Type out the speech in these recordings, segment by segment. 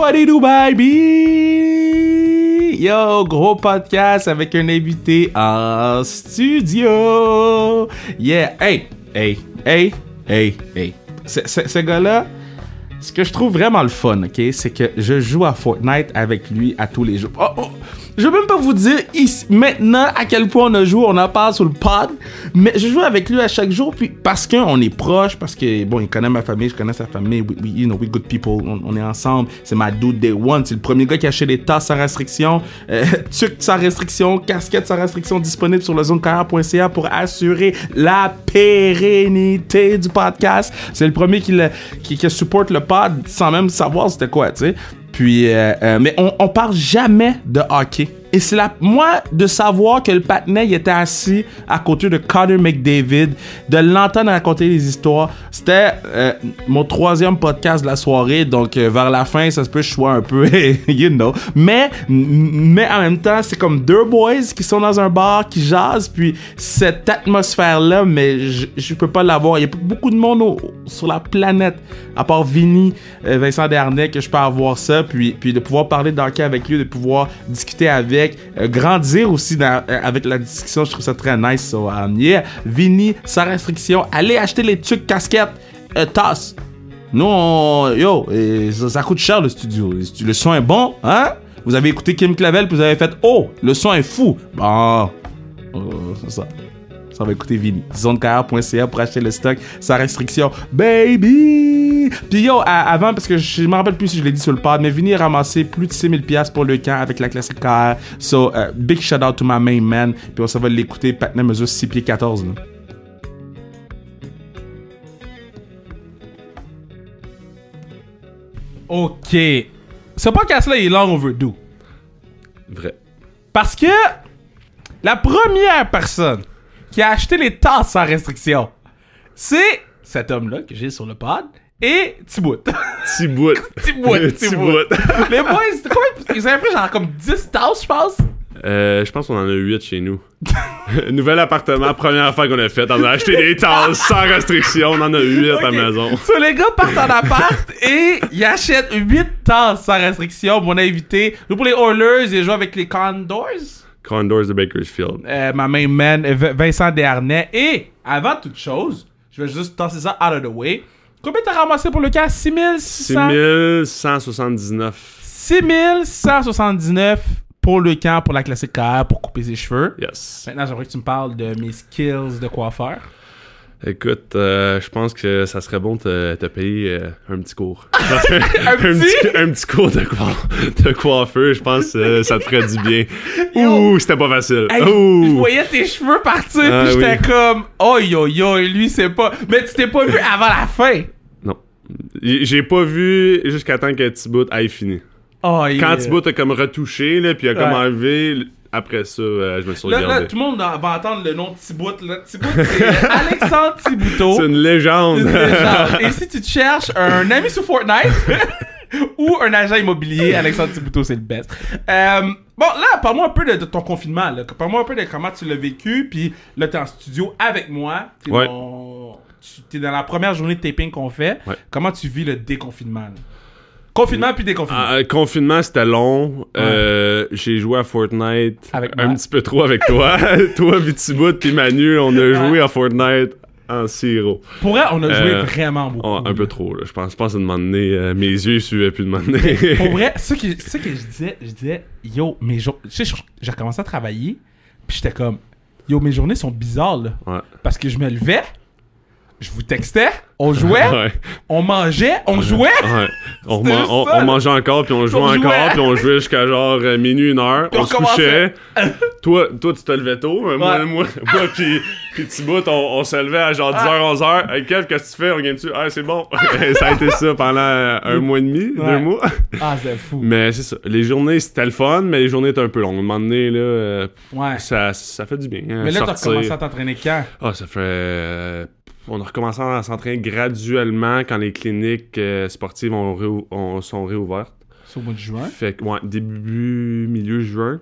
What do, baby? Yo, gros podcast avec un invité en studio. Yeah, hey, hey, hey, hey, hey. Ce gars-là, ce que je trouve vraiment le fun, ok, c'est que je joue à Fortnite avec lui à tous les jours. Oh, oh, je vais même pas vous dire maintenant à quel point on a joué, on en parle sur le pod, mais je joue avec lui à chaque jour, puis parce qu'on est proche, parce que bon, il connaît ma famille, je connais sa famille, we, we- you know, we good people, on, est ensemble, c'est ma dude day one, c'est le premier gars qui a acheté des tasses sans restriction, euh, tuc sans restriction, casquette sans restriction disponible sur le zonecarrière.ca pour assurer la pérennité du podcast. C'est le premier qui, qui supporte le pod sans même savoir c'était quoi, tu sais. Euh, euh, mais on parle jamais de hockey. Et c'est la, moi, de savoir que le patinet, il était assis à côté de Connor McDavid, de l'entendre raconter des histoires. C'était euh, mon troisième podcast de la soirée, donc euh, vers la fin, ça se peut je un peu, you know. Mais, mais en même temps, c'est comme deux boys qui sont dans un bar, qui jasent, puis cette atmosphère-là, mais je, je peux pas l'avoir. Il y a beaucoup de monde sur la planète, à part Vinny, euh, Vincent Dernay, que je peux avoir ça, puis, puis de pouvoir parler d'hockey avec lui, de pouvoir discuter avec, euh, grandir aussi euh, avec la discussion, je trouve ça très nice. So, yeah, Vinny, sans restriction, allez acheter les trucs casquettes, euh, tasses. Nous, yo, euh, ça, coûte cher le studio. Le son est bon, hein? Vous avez écouté Kim Clavel, vous avez fait Oh, le son est fou. Bon, euh, c'est ça. Ça va écouter Vini. Zonecar.ca pour acheter le stock sans restriction. Baby! Puis yo, à- avant, parce que je me rappelle plus si je l'ai dit sur le pod, mais Vini a ramassé plus de 6000$ piastres pour le camp avec la classique KR. So, euh, big shout out to my main man. Puis on s'en va l'écouter. Patna mesure 6 pieds 14. là. Ok. Ce podcast-là, il est long overdue. Vrai. Parce que la première personne qui a acheté les tasses sans restriction, c'est cet homme-là que j'ai sur le pod et Thibaut. Petit bout. Thibaut, Petit Thibaut. bout. Les boys, c'était quoi? Ils avaient pris genre comme 10 tasses, je pense? Euh, je pense qu'on en a 8 chez nous. Nouvel appartement, première fois qu'on a fait. On a acheté des tasses sans restriction. On en a 8 à la maison. So, les gars partent en appart et ils achètent 8 tasses sans restriction. Mon invité, joue pour les Oilers, il joue avec les Condors. Condors de Bakersfield. euh, ma main man, Vincent Dernay. Et avant toute chose, je vais juste tasser ça out of the way. Combien t'as ramassé pour le cas? 6600 6179. 6179 pour le camp, pour la classique KR, pour couper ses cheveux. Yes. Maintenant, j'aimerais que tu me parles de mes skills de coiffeur. Écoute, euh, je pense que ça serait bon de te, te payer euh, un petit cours. un, petit? un petit cours de, coi- de coiffeur, je pense que ça te ferait du bien. Ouh, c'était pas facile. Hey, Ouh. je voyais tes cheveux partir, Ah, puis j'étais oui. comme, oh yo yo, lui c'est pas. Mais tu t'es pas vu avant la fin? Non. J'ai pas vu jusqu'à temps que Thibaut aille fini. Oh, Quand yeah. Thibaut a comme retouché, là, puis a comme enlevé, après ça, euh, je me suis Là, là, regardé. tout le monde va entendre le nom de Thibaut. Là. Thibaut, c'est Alexandre Thibouteau. C'est une légende. Et si tu te cherches un ami sur Fortnite ou un agent immobilier, Alexandre Thibouteau, c'est le best. Euh, bon, là, parle-moi un peu de, de ton confinement. Parle-moi un peu de comment tu l'as vécu. Puis là, t'es en studio avec moi. T'es Ouais. dans, tu- t'es dans la première journée de taping qu'on fait. Ouais. Comment tu vis le déconfinement? là? Confinement puis déconfinement. Ah, euh, confinement, c'était long. Euh, j'ai joué à Fortnite Avec un petit peu trop avec toi. toi, puis Thibaut, puis Manu, on a joué à Fortnite en sirop. Pour vrai, on a joué euh, vraiment beaucoup. Oh, un peu trop, là. Je pense, je pense à demander. euh, mes yeux suivaient plus de demander. Pour vrai, ce que, ce que je disais, je disais, yo, mes jours. Tu sais, j'ai recommencé à travailler, puis j'étais comme, yo, mes journées sont bizarres, là. ouais. Parce que je me levais, je vous textais, on jouait, Ouais. on mangeait, on jouait. Ouais. On, man- mangeait encore, puis on jouait on encore, jouait. puis on jouait jusqu'à genre euh, minuit, une heure. Puis on, on se couchait. toi, toi, tu te levais tôt. mais Moi, moi, moi puis, puis Thibaut, on, on se levait à genre 10h, 11h. Hey, Kev, qu'est-ce que tu fais? On game-tu? Ah, c'est bon. ça a été ça pendant un mois et demi, Ouais. deux mois. Ah, c'est fou. Mais c'est ça. Les journées, c'était le fun, mais les journées étaient un peu longues. À un moment donné, là, euh, Ouais. ça, ça fait du bien. hein, Mais là, t'as recommencé à t'entraîner quand? Ah, ça fait. euh, on a recommencé à s'entraîner graduellement quand les cliniques euh, sportives ont réou- ont- sont réouvertes. C'est au mois de juin? Fait que, ouais, début, milieu juin.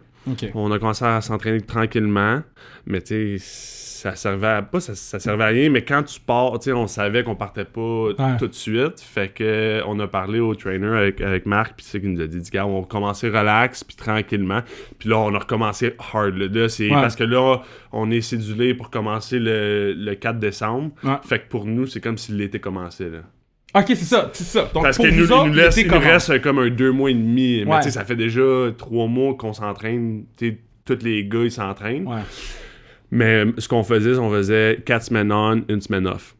On a commencé à s'entraîner tranquillement, mais tu sais, ça servait à, pas ça, ça servait à rien, mais quand tu pars, tu on savait qu'on partait pas tout de suite, fait que on a parlé au trainer avec, avec Marc, puis c'est qu'il nous a dit, gars, on va commencer relax, puis tranquillement, puis là, on a recommencé hard, là, c'est Ouais. parce que là, on est cédulé pour commencer le, le 4 décembre, Ouais. fait que pour nous, c'est comme si l'été commençait, là. Ok, c'est ça, c'est ça. Donc, Parce qu'il nous, autres, nous laisse, il nous reste euh, comme un deux mois et demi. Mais Ouais. tu sais, ça fait déjà trois mois qu'on s'entraîne. Tu sais, tous les gars, ils s'entraînent. Ouais. Mais ce qu'on faisait, c'est qu'on faisait quatre semaines on, une semaine off.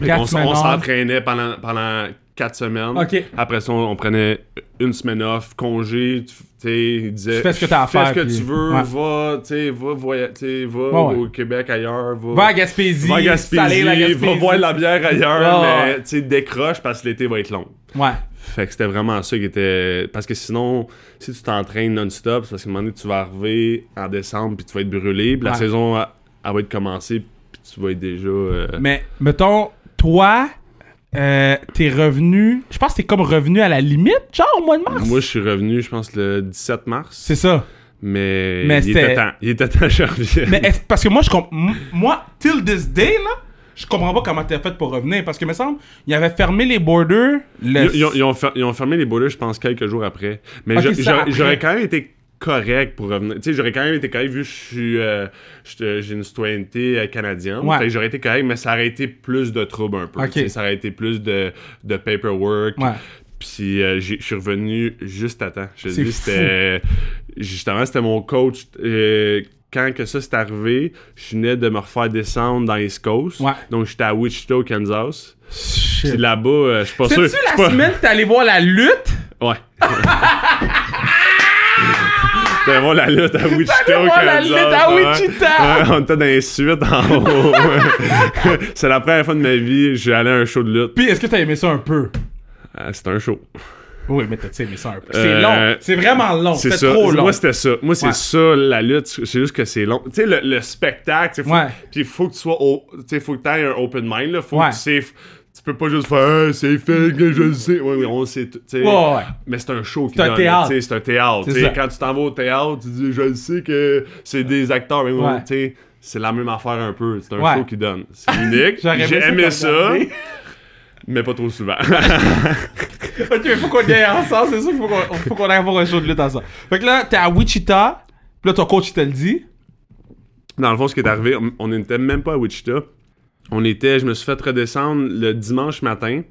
On on? s'entraînait pendant, pendant quatre semaines. Après ça, on, on prenait une semaine off, congé. Tu tu disait Tu fais ce que à Fais ce que puis- tu veux, Ouais. va, tu va, voya- tu sais, va Ouais, ouais. au Québec ailleurs. Va, Va à Gaspésie. va à Gaspésie, va boire de la bière ailleurs, Ouais, mais ouais. tu décroche parce que l'été va être long. Ouais. Fait que c'était vraiment ça qui était. Parce que sinon, si tu t'entraînes non-stop, c'est parce qu'à un moment donné, tu vas arriver en décembre puis tu vas être brûlé. Puis la Ouais. saison, elle, elle va être commencée puis tu vas être déjà. euh, Mais, mettons, toi, euh, t'es revenu. Je pense que t'es comme revenu à la limite, genre au mois de mars. Moi, je suis revenu, je pense, le 17 mars. C'est ça. Mais, Mais il c'était- était temps. Il était temps, reviens. Mais parce que moi, je comp- m- moi, till this day, là, je comprends pas comment t'as fait pour revenir. Parce que, me semble, ils avaient fermé les borders. Le... Ils, ils ont, ils ont fer- ils ont fermé les borders, je pense, quelques jours après. Mais j'aurais quand même été correct pour revenir. Tu sais, j'aurais quand même été correct vu que je suis. euh, J'ai une citoyenneté euh, canadienne. Ouais. J'aurais été correct, mais ça aurait été plus de trouble un peu. Ok. Tu sais, Ça aurait été plus de, de paperwork. Ouais. Puis euh, je suis revenu juste à temps. Je dis, c'était. Justement, c'était mon coach. euh, quand que ça s'est arrivé, je venais de me refaire descendre dans East Coast. Ouais. Donc j'étais à Wichita, au Kansas. Puis là-bas, euh, je suis pas sûr. C'est-tu la pas- semaine que t'es allé voir la lutte? Ouais. T'allais voir la lutte à Wichita, au voir la Kansas, lutte à. Wichita! Ouais, on était dans les suites en haut. C'est la première fois de ma vie, j'ai allé à un show de lutte. Puis, est-ce que t'as aimé ça un peu? Ah, C'était un show. Oui, mais ça un peu. C'est long. C'est vraiment long. C'est C'est ça. trop long. Moi, c'était ça. Moi, c'est Ouais. ça, la lutte. C'est juste que c'est long. Tu sais, le, le spectacle, tu sais, faut, Ouais. puis faut que tu sois au, tu sais, faut que t'aies un open mind, là. Faut Ouais. que tu sais, tu peux pas juste faire, Hey, c'est fait que je le sais. Oui, oui, on le sait, tout, tu sais. Ouais, ouais. Mais c'est un show qui C'est un donne, théâtre. tu C'est un théâtre. C'est tu. Quand tu t'en vas au théâtre, tu dis, je le sais que c'est des acteurs, mais Ouais. tu c'est la même affaire un peu. C'est un show qui donne. C'est unique. J'ai aimé ça. Mais pas trop souvent. ok, mais faut qu'on y aille ensemble. C'est sûr qu'il faut qu'on faut qu'on aille voir un show de lutte ensemble. Fait que là, t'es à Wichita. Puis là, ton coach, il te le dit. Dans le fond, ce qui est arrivé, on- n'était même pas à Wichita. On était, je me suis fait redescendre le dimanche matin.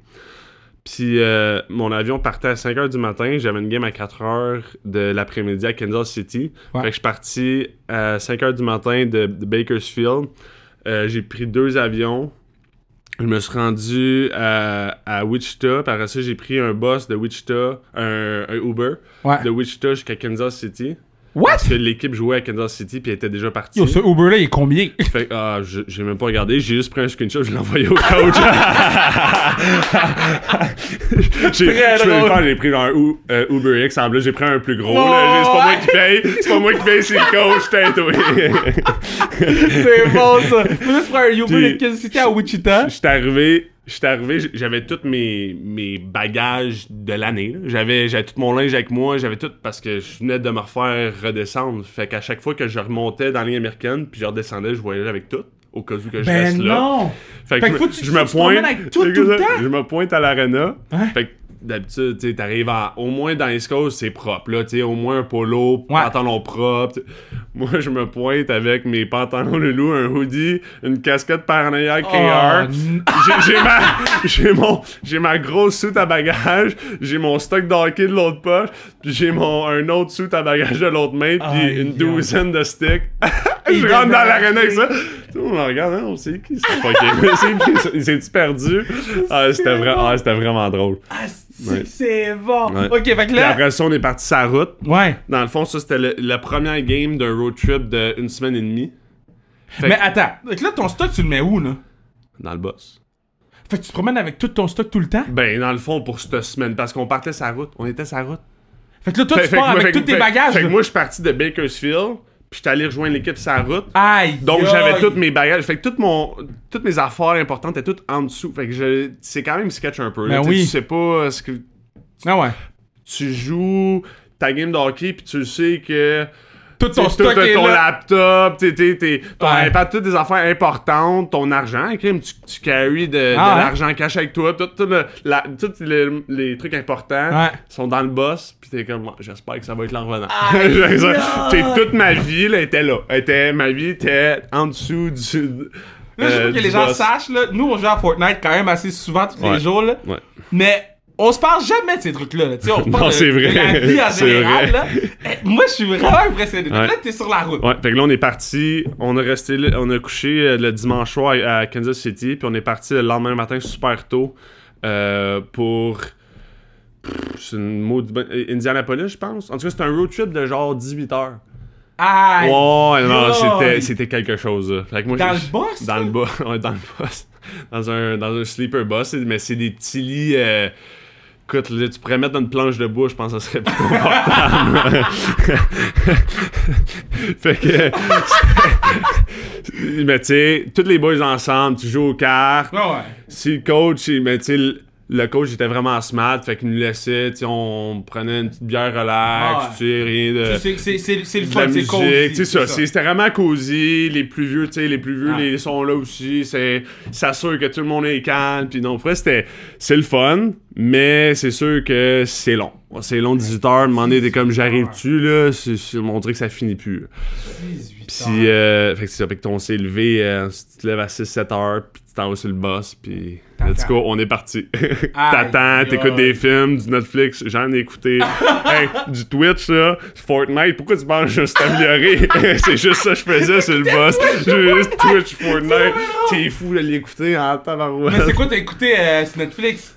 Puis euh, mon avion partait à 5h du matin. J'avais une game à 4h de l'après-midi à Kansas City. Ouais. Fait que je suis parti à 5h du matin de, de Bakersfield. Euh, j'ai pris deux avions. Je me suis rendu à, à Wichita. Par ça, j'ai pris un bus de Wichita, un, un Uber, Ouais. de Wichita jusqu'à Kansas City. What? Parce que l'équipe jouait à Kansas City puis elle était déjà partie. Yo, ce Uber-là, il est combien? Fait que, ah, je- j'ai même pas regardé, j'ai juste pris un screenshot, je l'ai envoyé au coach. j'ai, je pris un euh, Uber X plus, j'ai pris un plus gros, Oh, c'est pas moi qui paye, c'est pas moi qui paye, c'est le coach, t'es toi. C'est bon, ça. Faut juste prendre un Uber de Kansas City à Wichita? J'étais arrivé, j'étais arrivé, j'avais tous mes, mes bagages de l'année. là. J'avais, j'avais tout mon linge avec moi, j'avais tout parce que je venais de me refaire redescendre. Fait qu'à chaque fois que je remontais dans ligne américaine, puis je redescendais, je voyageais avec tout. Au cas où que je Ben reste là. non! Fait Fait que que je, tu- je tu me pointe. avec tout, tout le temps? Je me pointe à l'arena. Fait que d'habitude, tu t'arrives à. Au moins dans les Coast, c'est propre, là. Tu au moins un polo, Ouais. pantalon propre. tu- Moi, je me pointe avec mes pantalons Lulu, un hoodie, une casquette Paranoia KR. Oh, n- J'ai- ma, j'ai mon, j'ai ma grosse soute à bagages, j'ai mon stock d'hockey de l'autre poche, puis j'ai mon, un autre soute à bagages de l'autre main, puis une douzaine de sticks. Je rentre dans l'arène avec ça. Tout le monde regarde, hein, on sait qui c'est fucké. C'est s'est-tu perdu? Ah, c'était vrai, ah, c'était vraiment drôle. Ah, c'est- Ouais. c'est bon. Ouais. Ok, fait que Puis là. après ça, on est parti la route. Ouais. Dans le fond, ça, c'était le- la première game d'un road trip d'une semaine et demie. Fait Mais que- attends. Fait que là, ton stock, tu le mets où, là? Dans le boss. Fait que tu te promènes avec tout ton stock tout le temps? Ben, dans le fond, pour cette semaine, parce qu'on partait la route. On était la route. Fait que là, toi, Fait- tu fait pars avec tous tes bagages. Fait que moi, je suis parti de Bakersfield, puis j'étais allé rejoindre l'équipe la route. Aïe! Donc j'avais tous mes bagages, fait que tout mon, toutes mes affaires importantes étaient toutes en dessous. Fait que je, c'est quand même sketch un peu. là. Ben Tu sais, oui. Tu sais pas euh, ce que Ah ouais. tu joues ta game de hockey puis tu sais que Tout ton T'sais, stock est ton là. laptop, t'sais, t'sais, t'sais, ton Ouais. iPad, toutes des affaires importantes, ton argent, crime, tu, tu carries de, Ah de ouais? l'argent cash avec toi, tout, tout le- la- tous les, les trucs importants Ouais. sont dans le boss, pis t'es comme, j'espère que ça va être là en revenant. Toute ma vie, là, était là. Était, ma vie était en dessous du... Là, je euh, veux que les gens boss. sachent, là, nous, on joue à Fortnite quand même assez souvent tous Ouais. les jours, là. Ouais. Mais on se parle jamais de ces trucs-là. là. On Non, parle de, c'est vrai. la vie en général. Là. Eh, Moi, je suis vraiment impressionné. Ouais. Là, t'es sur la route. Ouais, fait que là, on est parti, on a resté là- on a couché euh, le dimanche soir à, Kansas City, puis on est parti le lendemain matin super tôt euh, pour. C'est une maudite euh, Indianapolis, je pense. En tout cas, c'était un road trip de genre 18 heures. Aïe. Ouais, non, c'était, c'était quelque chose. là. Fait que moi, Dans le boss, Dans le bus. Ouais, dans le bus. Dans un, dans un sleeper bus, mais c'est des petits lits. euh, Écoute, tu pourrais mettre dans une planche de bois, je pense que ça serait plus confortable. fait que. mais tu sais, tous les boys ensemble, tu joues aux cartes. Ouais, ouais. Si le coach, il- mais tu sais, le- coach était vraiment smart, fait qu'il nous laissait, tu sais, on prenait une petite bière relax, Ah tu sais, rien de. C'est- le fun, c'est c'est- c'était vraiment cosy, les plus vieux, tu sais, les plus vieux, Ah. les sont là aussi, c'est, ça sûr que tout le monde est calme, puis non, après, c'était, c'est le fun, mais c'est sûr que c'est long. C'est long, 18 heures, demander, t'es comme, j'arrive-tu, là, on dirait que ça finit plus. 18 Puis, euh, fait que c'est ça, fait que ton s'est levé, euh, tu te lèves à 6-7 heures, puis t'en vas sur le boss, puis let's go, on est parti. T'attends, t'écoutes des films, du Netflix, j'en ai écouté. hey, du Twitch, là, Fortnite, pourquoi tu penses que je me suis amélioré? c'est juste ça que je faisais sur le boss. Juste Twitch, Fortnite. T'es fou de l'écouter en tabarouette. Mais c'est quoi t'as écouté euh, sur Netflix?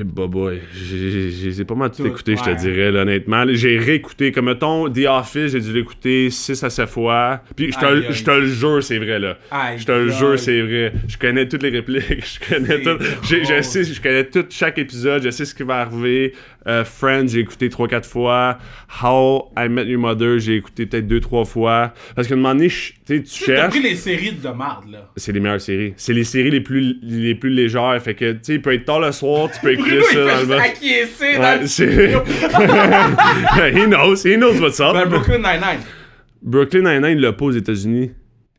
Eh bah boy, j'ai pas mal tout Tout, écouté, je te dirais, là, honnêtement. J'ai réécouté, comme mettons, The Office, j'ai dû l'écouter 6 à 7 fois. Puis je te, le jure, c'est vrai, là. Je te le jure, c'est vrai. Je connais toutes les répliques, je connais tout. Je sais, je connais tout chaque épisode, je sais ce qui va arriver. Euh, Friends, j'ai écouté 3-4 fois. How I Met Your Mother, j'ai écouté peut-être 2-3 fois. Parce qu'à un moment donné, tu sais, tu sais, T'as cherches pris les séries de marde, là. c'est les meilleures séries. C'est les séries les plus, les plus légères. Fait que, tu sais, il peut être tard le soir, tu peux Bruno, il fait juste acquiescer dans le he knows, he knows what's up. Ben, Brooklyn Nine-Nine. Brooklyn Nine-Nine, il l'a pas aux États-Unis.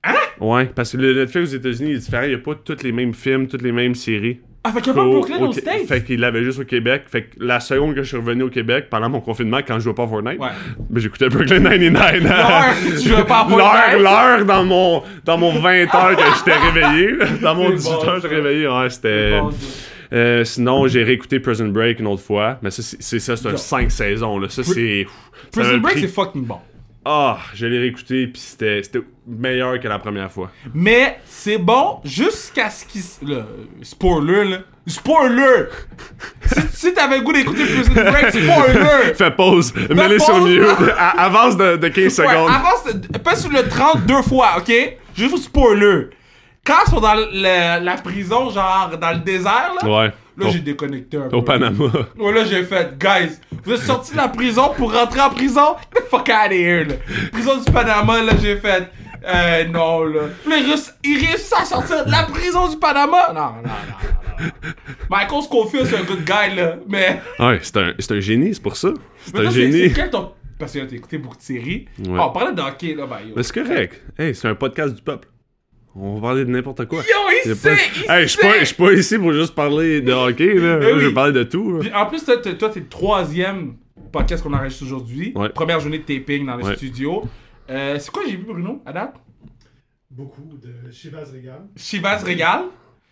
Hein? Ouais, parce que le Netflix aux États-Unis il est différent. Il n'y a pas tous les mêmes films, toutes les mêmes séries. Ah, fait qu'il y a pas Brooklyn au- aux States? Fait qu'il l'avait juste au Québec. Fait que la seconde que je suis revenu au Québec, pendant mon confinement, quand je jouais pas à Fortnite, Ouais. ben, j'écoutais Brooklyn Nine-Nine. L'heure que tu jouais pas à L'heure, Fortnite? l'heure dans mon, dans mon 20 heures que j'étais réveillé. Dans mon C'est 18 bon, heures, j'étais réveillé. Ouais, c'était. Bon, Euh, sinon, j'ai réécouté Prison Break une autre fois. Mais ça, c'est ça, c'est un Yo. 5 saisons. Là. Ça, c'est. Prison Break, c'est fucking bon. Ah, je l'ai réécouté, puis c'était meilleur que la première fois. Mais c'est bon jusqu'à ce qu'il. Spoiler, là. Spoiler! si si t'avais le goût d'écouter Prison Break, spoiler! Fais pause, mets-les sur mute, avance de, de 15 Ouais, secondes. avance, de- passe sur le 32 fois, ok? Juste spoiler. Quand ils sont dans le- la prison, genre dans le désert, là, Ouais. là j'ai déconnecté un peu. Au Panama. Ouais, là, j'ai fait, guys, vous êtes sortis de la prison pour rentrer en prison? Get the fuck out of here, là. Prison du Panama, là, j'ai fait, euh, non, là. Puis là, ils réussissent- à sortir de la prison du Panama? Non, non, non, non. non. Michael Scofield, c'est un good guy, là. Mais, Ouais, c'est un, c'est un génie, c'est pour ça. C'est mais un toi, c'est génie. quel ton. Parce que t'as écouté beaucoup de séries. Ouais. Ah, on parlait de hockey, là, bah, yo. Mais c'est correct. Hey, c'est un podcast du peuple. On va parler de n'importe quoi. Yo, il sait, pas- il Hey, je suis pas, sait. je suis pas ici pour juste parler de hockey, là. Je veux parler de tout. Puis en plus, toi, t'es toi, t'es le troisième podcast qu'on enregistre aujourd'hui. Ouais. Première journée de taping dans le Ouais. studio. Euh, c'est quoi j'ai vu, Bruno, à date? Beaucoup de Chivas Regal, Chivas Régal,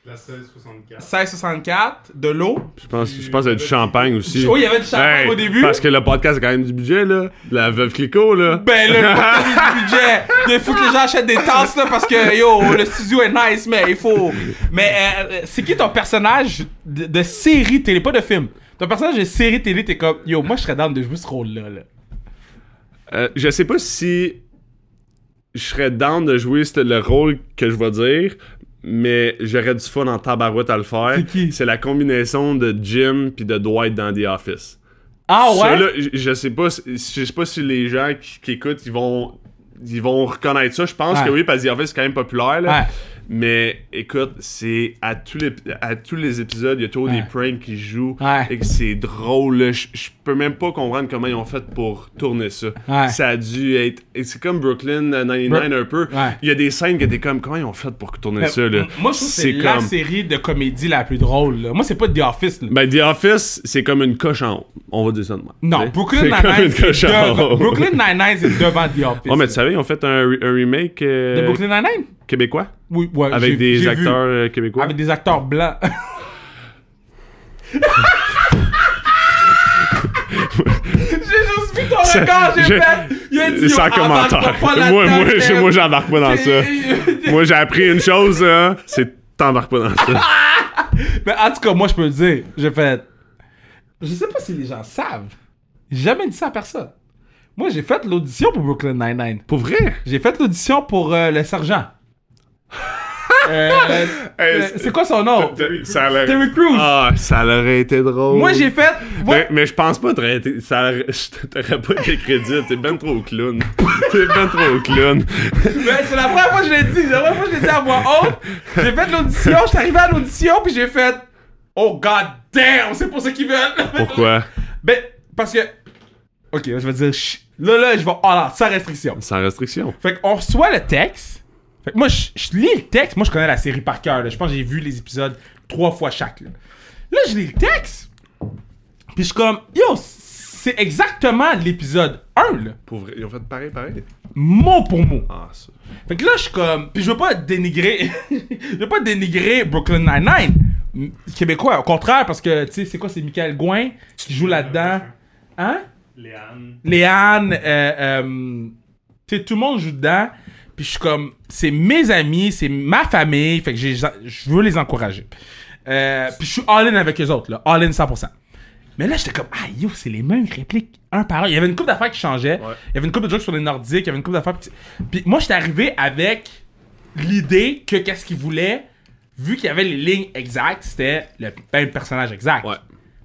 la 1664. 1664, de l'eau. Je pense, je pense qu'il y a du champagne aussi. Oh, il y avait du champagne Hey, au début. Parce que le podcast a quand même du budget, là. La veuve Clicquot, là. Ben, le podcast est du budget. Il faut que les gens achètent des tasses, là, parce que, yo, le studio est nice, mais il faut. Mais, euh, c'est qui ton personnage de, de série télé, pas de film? Ton personnage de série télé, t'es comme, yo, moi, je serais down de jouer ce rôle-là, là. Euh, je sais pas si je serais down de jouer ce- le rôle que je vais dire, mais j'aurais du fun en tabarouette à le faire. C'est qui? C'est la combinaison de Jim puis de Dwight dans The Office. Ah ouais? Ça, là, je- sais pas, si- je sais pas si les gens qui, qui écoutent, ils vont, ils vont reconnaître ça. Je pense Ouais. que oui, parce que The Office c'est quand même populaire. Là. Ouais. Mais écoute, c'est à tous les à tous les épisodes, il y a toujours Ouais. des pranks qui jouent Ouais. et que c'est drôle. Je je peux même pas comprendre comment ils ont fait pour tourner ça. Ouais. Ça a dû être c'est comme Brooklyn euh, 99 un peu. Il y a des scènes qui étaient comme comment ils ont fait pour tourner ça là? Moi, je trouve que c'est la série de comédie la plus drôle. là. Moi, c'est pas The Office. là. Ben, The Office, c'est comme une coche en haut. On va dire ça de même. Non? Brooklyn C'est comme Nine-Nine, une c'est devant, The Office. Oh, mais tu savais, ils ont fait un, un remake euh, De Brooklyn Nine-Nine? Québécois? Oui, ouais. avec des acteurs vu. euh, québécois? Avec des acteurs blancs. j'ai juste vu ton regard, j'ai fait. Il a dit, Sans commentaire. Moi, moi, moi, j'embarque pas dans ça. Moi, j'ai appris une chose, hein, c'est t'embarques pas dans ça. Mais en tout cas, moi, je peux le dire. J'ai fait. Je sais pas si les gens savent. J'ai jamais dit ça à personne. Moi, j'ai fait l'audition pour Brooklyn Nine-Nine. Pour vrai? J'ai fait l'audition pour euh, le sergent. Euh, Hey, euh, c'est quoi son nom? Ça. Terry Crews. Ah, ça aurait été drôle. Moi, j'ai fait. Mais, mais je pense pas t'aurais été, ça t'aurais pas été crédible. T'es ben trop clown. T'es ben trop clown. Mais c'est la première fois que je l'ai dit. C'est la première fois que je l'ai dit à voix haute. J'ai fait l'audition. Je suis arrivé à l'audition, puis j'ai fait. Oh, god damn! C'est pour ça qu'ils veulent. Pourquoi? Ben, parce que. Ok, je vais dire. Là, là, je vais. Oh là, sans restriction. Sans restriction. Fait qu'on reçoit le texte. Fait que moi, je, je lis le texte. Moi, je connais la série par cœur. là. Je pense que j'ai vu les épisodes trois fois chaque. Là, Là, je lis le texte. Puis je suis comme, yo, c'est exactement l'épisode 1, là. Pour vrai, ils ont fait pareil, pareil? Mot pour mot. Ah, ça. Fait que là, je suis comme. Puis je veux pas dénigrer. je veux pas dénigrer Brooklyn Nine-Nine. Québécois, au contraire, parce que, tu sais, c'est quoi, c'est Michael Gouin qui joue là-dedans? Hein? Léane. Léane, euh, euh, tu sais, tout le monde joue dedans. Puis je suis comme, c'est mes amis, c'est ma famille, fait que je veux les encourager. Euh, puis je suis all-in avec eux autres, là, all-in 100%. Mais là, j'étais comme, ah yo, c'est les mêmes répliques, un par un. Il y avait une couple d'affaires qui changeaient. Ouais. Il y avait une couple de jokes sur les Nordiques, il y avait une couple d'affaires. Puis, moi, j'étais arrivé avec l'idée que qu'est-ce qu'ils voulaient, vu qu'il y avait les lignes exactes, c'était le même personnage exact. Ouais.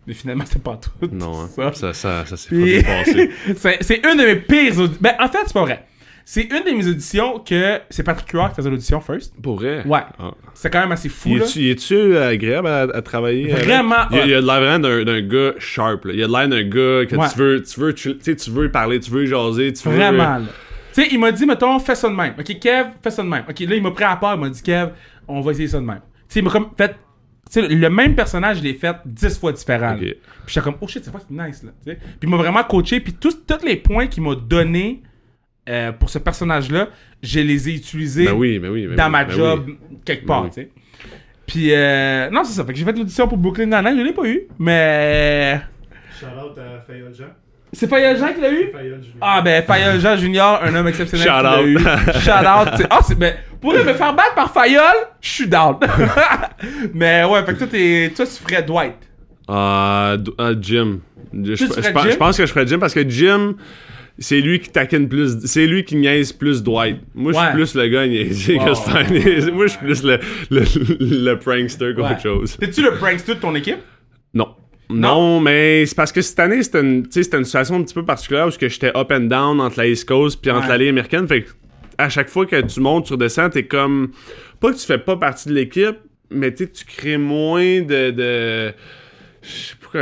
Mais finalement, c'était pas tout. Non, hein. ça. ça, ça, ça s'est pas bien passé. c'est une de mes pires. Ben, en fait, c'est pas vrai. C'est une de mes auditions que c'est Patrick Huard qui faisait l'audition first. Pour vrai? Ouais. Ah. C'est quand même assez fou, Y es-tu, es-tu agréable à, à travailler? Vraiment Il y a, hot. il y a de l'air vraiment d'un, gars sharp. Là. Il y a de l'air d'un gars que Ouais. tu veux, tu veux, tu sais, tu veux parler, tu veux jaser, tu veux. Vraiment, là. Tu sais, il m'a dit, mettons, fais ça de même. Ok, Kev, fais ça de même. Ok, là, il m'a pris à part, il m'a dit, Kev, on va essayer ça de même. Tu sais, il m'a comme fait. Le même personnage, je l'ai fait dix fois différent. Ok. là. Puis j'étais comme, oh shit, c'est fucking nice, là. tu sais. Puis il m'a vraiment coaché, puis tous tous les points qu'il m'a donnés euh, pour ce personnage-là, je les ai utilisés Ben oui, ben oui. ben dans oui, ma ben job oui. quelque Ben part. Puis, euh, non, c'est ça. Fait que j'ai fait l'audition pour Brooklyn Nine-Nine, je l'ai pas eu, mais. Shout out à Fayol Jean. C'est Fayol Jean qui l'a eu? Fayol Junior. Ah, ben, Fayol Jean Junior, un homme exceptionnel. Shout out. eu. Shout out. Ah, c'est, ben, pour me faire battre par Fayol, je suis down. mais ouais, fait que toi, t'es, toi, tu ferais Dwight. Jim. Je, je, je pense- Jim? je pense que je ferais Jim parce que Jim, c'est lui qui taquine plus. C'est lui qui niaise plus Dwight. Moi, je Ouais. suis plus le gars niaisé que. Moi, je suis plus le, le, le prankster qu'autre Ouais. chose. T'es-tu le prankster de ton équipe? Non. Non, mais c'est parce que cette année, c'était une, tu sais, c'était une situation un petit peu particulière où que j'étais up and down entre la East Coast puis entre Ouais. la Ligue américaine. Fait que à chaque fois que tu montes, tu redescends, t'es comme. Pas que tu fais pas partie de l'équipe, mais tu sais, tu crées moins de. de je sais pas quoi,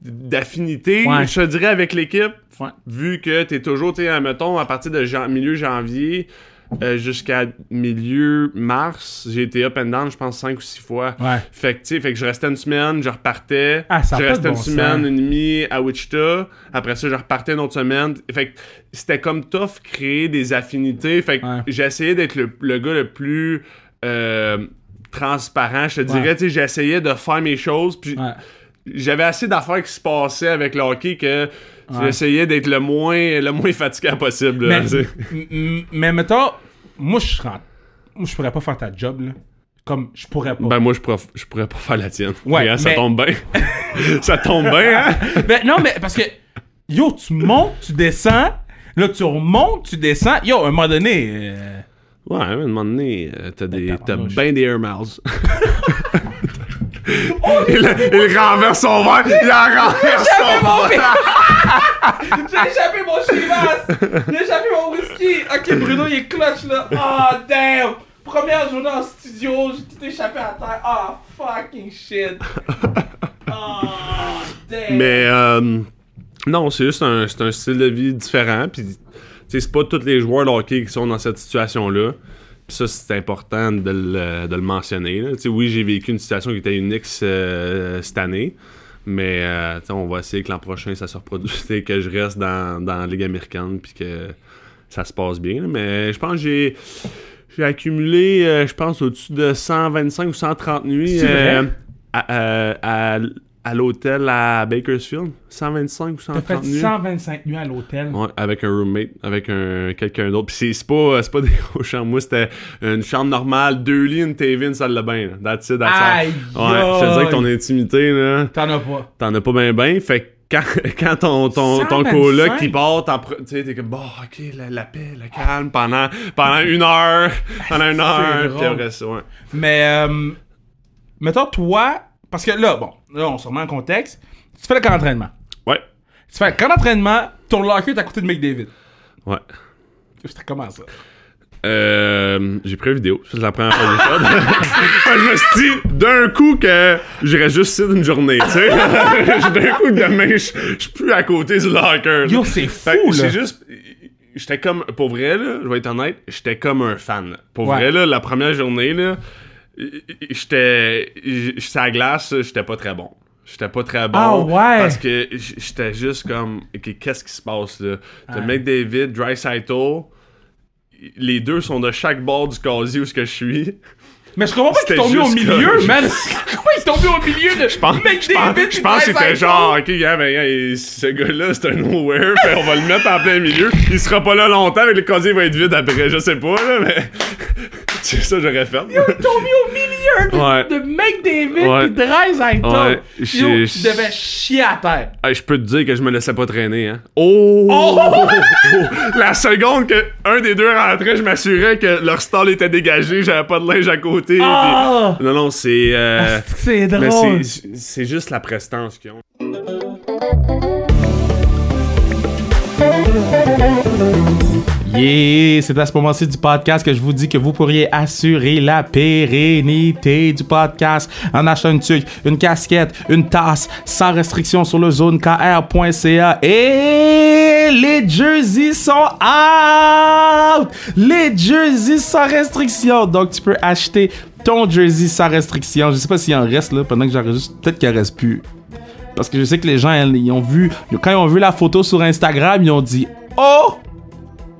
d'affinité, Ouais. je te dirais, avec l'équipe. Ouais. Vu que t'es toujours, tu sais, mettons, à partir de jan- milieu janvier euh, jusqu'à milieu mars, j'ai été up and down, je pense, cinq ou six fois. Ouais. Fait que, tu sais, fait que je restais une semaine, je repartais. Ah, ça je restais bon une semaine, une demie à Wichita. Après ça, je repartais une autre semaine. Fait que c'était comme tough créer des affinités. Fait que Ouais. j'essayais d'être le, le gars le plus euh, transparent, je te dirais. Tu sais, j'essayais de faire mes choses. Puis j'avais assez d'affaires qui se passaient avec le hockey que Ouais. j'essayais d'être le moins, le moins fatigant possible. là, Mais, mais mettons, moi, je serais- moi, je pourrais pas faire ta job, là. Comme, je pourrais pas. Ben moi, je pourrais, je pourrais pas faire la tienne. Ouais, Regarde, ça tombe bien. ça tombe bien, hein? Ben, non, mais parce que, yo, tu montes, tu descends, là, tu remontes, tu descends. Yo, à un moment donné, euh, Ouais, à un moment donné, euh, t'as des, t'as tabarnouche. ben des air miles. il, il renverse son verre, il en renverse son verre. J'ai échappé mon Chivas! J'ai échappé mon whisky! Ok, Bruno, il est clutch, là. Oh, damn! Première journée en studio, j'ai tout échappé à terre. Ah, fucking shit. Ah, damn. Mais euh, non, c'est juste un, un style de vie différent. Puis, c'est pas tous les joueurs de hockey qui sont dans cette situation-là. Ça, c'est important de le, de le mentionner. là. Oui, j'ai vécu une situation qui était unique euh, cette année. Mais euh, on va essayer que l'an prochain, ça se reproduise. Sais, que je reste dans, dans la Ligue américaine. Puis que ça se passe bien. là. Mais je pense que j'ai. J'ai accumulé, euh, je pense, au-dessus de 125 ou 130 nuits à, à l'hôtel à Bakersfield? 125 ou T'as 130 fait nuits? 125 nuits à l'hôtel. Ouais, avec un roommate, avec un quelqu'un d'autre. Puis c'est- pas, c'est pas des grosses chambres. Moi, c'était une chambre normale, deux lits, une TV, une salle de bain. Là. That's it, that's all. Aïe, Ouais, je te dirais que ton intimité, là, T'en as pas. t'en as pas bien ben. Fait que quand, quand ton, ton, ton 125? coloc qui part, tu sais, t'es comme, bon, ok, la, la paix, le calme, pendant, pendant une heure, pendant une heure, puis après ça, ouais. Mais, euh, mettons, toi, parce que là, bon, là, on se remet en contexte. Tu fais le camp d'entraînement. Ouais, Tu fais le camp d'entraînement, ton locker est à côté de McDavid. ouais. C'était comment ça? Euh, j'ai pris une vidéo. C'est la première fois que je me suis dit, d'un coup, que j'irais juste ici d'une journée, tu sais. d'un coup, demain, je suis plus à côté du locker. Yo, c'est fou, là. juste. J'étais comme. Pour vrai, là, je vais être honnête, j'étais comme un fan. Pour Ouais. vrai, là, la première journée, là, j'étais. J'étais à la glace, j'étais pas très bon. J'étais pas très bon. Ah ouais? Parce que j'étais juste comme. ok, Qu'est-ce qui se passe là? T'as Ouais. McDavid, Dreisaitl. Les deux sont de chaque bord du casier où ce que je suis. Mais je comprends pas C'était t'ont mis au milieu, comme- man. Comment ils t'ont mis au milieu de Je pense, je pense, McDavid je pense que c'était genre, ok, ben, gars, il- ce gars-là, c'est un nowhere, fait on va le mettre en plein milieu. Il sera pas là longtemps, mais le casier va être vide après, je sais pas, là, mais. c'est ça que j'aurais fait. Ils t'ont mis au milieu de, Ouais. de McDavid Ouais. et Dreisaitl. Ouais, Yo, tu devais chier à terre. Hey, je peux te dire que je me laissais pas traîner, hein. Oh! Oh! La seconde que un des deux rentrait, je m'assurais que leur stall était dégagé, j'avais pas de linge à côté. Ah! puis- Non, non, c'est. euh, Ah, c'est drôle. c'est juste la prestance qu'ils ont. Yeah, c'est à ce moment-ci du podcast que je vous dis que vous pourriez assurer la pérennité du podcast en achetant une tuque, une casquette, une tasse, sans restriction sur le zonekr.ca. Et les jerseys sont out! Les jerseys sans restriction. Donc, tu peux acheter ton jersey sans restriction. Je sais pas s'il en reste là pendant que j'enregistre. Peut-être qu'il en reste plus. Parce que je sais que les gens, ils ont vu, quand ils ont vu la photo sur Instagram, ils ont dit Oh!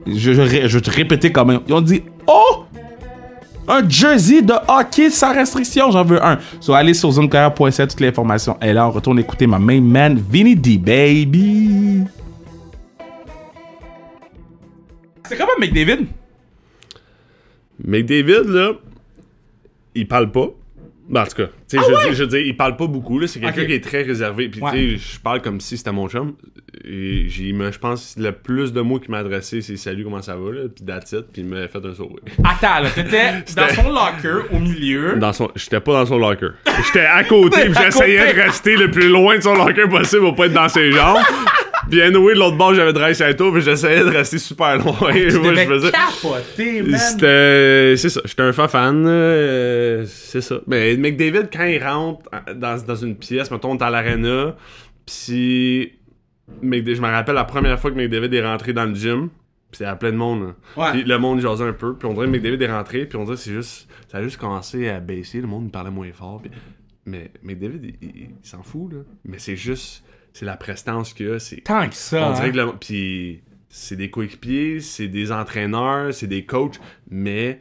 Je, je, je te répéter quand même. Ils ont dit Oh! Un jersey de hockey sans restriction, j'en veux un. So, allez sur zonecarrière.ca, toute l'information est là. On retourne écouter ma main man, Vinny D, baby. C'est comment McDavid? Mais David, là, il parle pas. Ben, en tout cas, tu sais, je, je dire, il parle pas beaucoup, là. C'est quelqu'un qui est très réservé. Puis, Ouais. tu sais, je parle comme si c'était mon chum. Et j'ai, me- je pense que le plus de mots qu'il m'a adressé, c'est salut, comment ça va, là. Puis, that's it. Puis, il m'a fait un sourire. Attends, là, t'étais dans son locker au milieu. Dans son, j'étais pas dans son locker. J'étais à côté, puis j'essayais de rester le plus loin de son locker possible pour pas être dans ses jambes. Puis, anyway, de l'autre bord, j'avais Dry Saito, puis j'essayais de rester super loin. Tu Moi, je faisais. man. C'était. C'est ça, j'étais un fan fan. euh, c'est ça. Mais McDavid, quand il rentre dans, dans une pièce, mettons, on est à l'arena, pis. McDavid- Je me rappelle la première fois que McDavid est rentré dans le gym, pis c'est à plein de monde. là. Ouais. Puis le monde jasait un peu, puis on dirait que McDavid est rentré, puis on dirait que c'est juste. Ça a juste commencé à baisser, le monde parlait moins fort. puis- Mais McDavid, il, il- il s'en fout, là. Mais c'est juste. C'est la prestance qu'il a, c'est. Tant que ça. On dirait hein. que le- Puis c'est des coéquipiers, c'est des entraîneurs, c'est des coachs, mais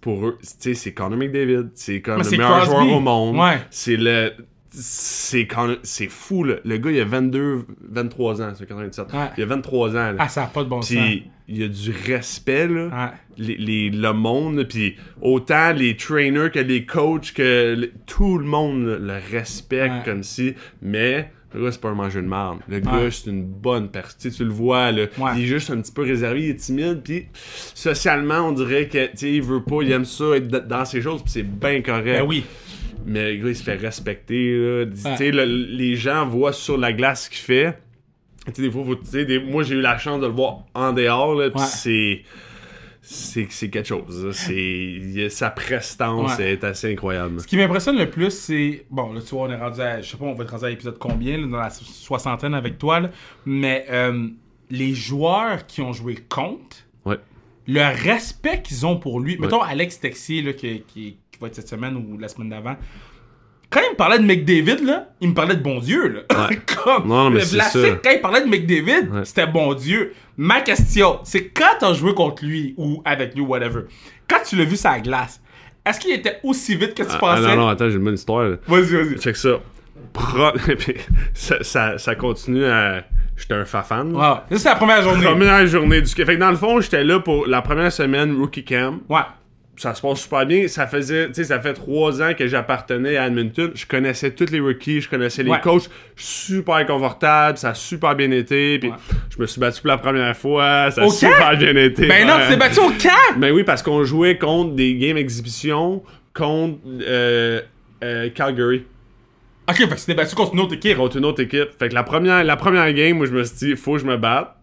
pour eux, tu sais, c'est Connor McDavid, c'est comme Mais le c'est meilleur Crosby. joueur au monde. Ouais. C'est le. C'est c'est fou, là. Le gars, il a 22, 23 ans, c'est 97. Ouais. Il a 23 ans, là. Ah, ça n'a pas de bon sens. Puis il y a du respect, là Ouais. les, les- le monde, puis autant les trainers que les coachs, que le- tout le monde le, respecte comme si, mais le gars, c'est pas un mangeur de marde. Le Ouais. gars, c'est une bonne personne. Tu le vois, là, Ouais. il est juste un petit peu réservé, il est timide, puis socialement, on dirait que, tu sais, il veut pas, il aime ça, être dans ses choses, puis c'est bien correct. Ben oui. Mais le gars, il se fait respecter, là. Le- les gens voient sur la glace ce qu'il fait. Tu sais, des fois, sais, des- moi, j'ai eu la chance de le voir en dehors, là, puis c'est c'est c'est quelque chose. C'est sa prestance Ouais. est assez incroyable. Ce qui m'impressionne le plus, c'est. Bon, là, tu vois, on est rendu à. Je sais pas, on va être rendu à l'épisode combien, là, dans la so- soixantaine avec toi, là. Mais euh, les joueurs qui ont joué contre, Ouais. le respect qu'ils ont pour lui. Mettons Alex Texier, là, qui, qui, qui va être cette semaine ou la semaine d'avant. Quand il me parlait de McDavid, là, il me parlait de bon Dieu, là. Ouais. Comme, Non, mais le c'est Vlasic, ça. quand il parlait de McDavid, Ouais. c'était bon Dieu. Ma question, c'est quand t'as joué contre lui ou avec lui, whatever, quand tu l'as vu sur la glace, est-ce qu'il était aussi vite que tu Ah, pensais? ah, non, non, attends, j'ai une bonne histoire. Vas-y, vas-y. Check ça. Pro- ça, ça, ça continue à. J'étais un fafan. Ça, c'est la première journée. Première journée du. Fait que dans le fond, j'étais là pour la première semaine rookie camp. Ouais. Ça se passe super bien. Ça faisait, tu sais, ça fait trois ans que j'appartenais à Edmonton. Je connaissais tous les rookies, je connaissais les Ouais. coachs. Super confortable, ça a super bien été. Puis Ouais. je me suis battu pour la première fois, ça a Au super camp? bien été. Ben non, Ouais. tu t'es battu au camp! Ben oui, parce qu'on jouait contre des games exhibition contre euh, euh, Calgary. Ok, fait que tu t'es battu contre une autre équipe. contre une autre équipe. Fait que la première, la première game, moi, je me suis dit, faut que je me batte.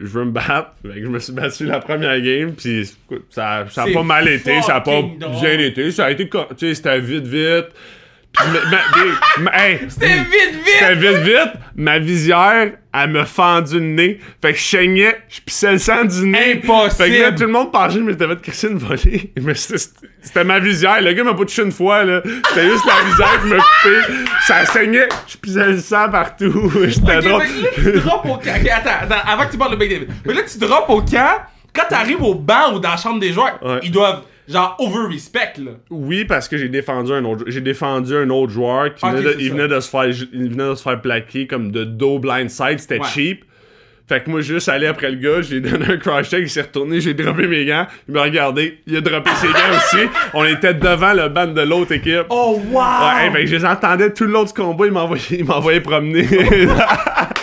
Je veux me battre. Je me suis battu la première game, puis ça, ça a pas mal été, ça a pas bien été. Ça a été, tu sais, c'était vite, vite. Hey, C'était vite, c'était vite! vite, vite. Ma visière, elle me fendu le nez. Fait que je saignais, je pissais le sang du nez. Impossible. Fait que là, tout le monde pensait que je m'étais fait crisser une volée. Mais c'était- ma visière. Le gars m'a pas touché une fois, là. C'était juste la visière qui m'a coupé. Ça saignait. Je pissais le sang partout. J'étais Ok, drôle. fait que là, tu drops au camp. Attends, attends, avant que tu parles de McDavid. Mais là, tu drops au camp. Quand t'arrives au banc ou dans la chambre des joueurs, Ouais. ils doivent, genre, over-respect, là. Oui, parce que j'ai défendu un autre, j'ai défendu un autre joueur qui Ok, venait de, il venait de se faire, il venait de se faire plaquer comme de dos blindside. C'était Ouais. cheap. Fait que moi, juste allé après le gars, j'ai donné un crash check, il s'est retourné, j'ai droppé mes gants, il m'a regardé, il a droppé ses gants aussi. On était devant le band de l'autre équipe. Oh, wow! Ouais, fait que je les entendais tout le long du combat, il m'envoyait promener.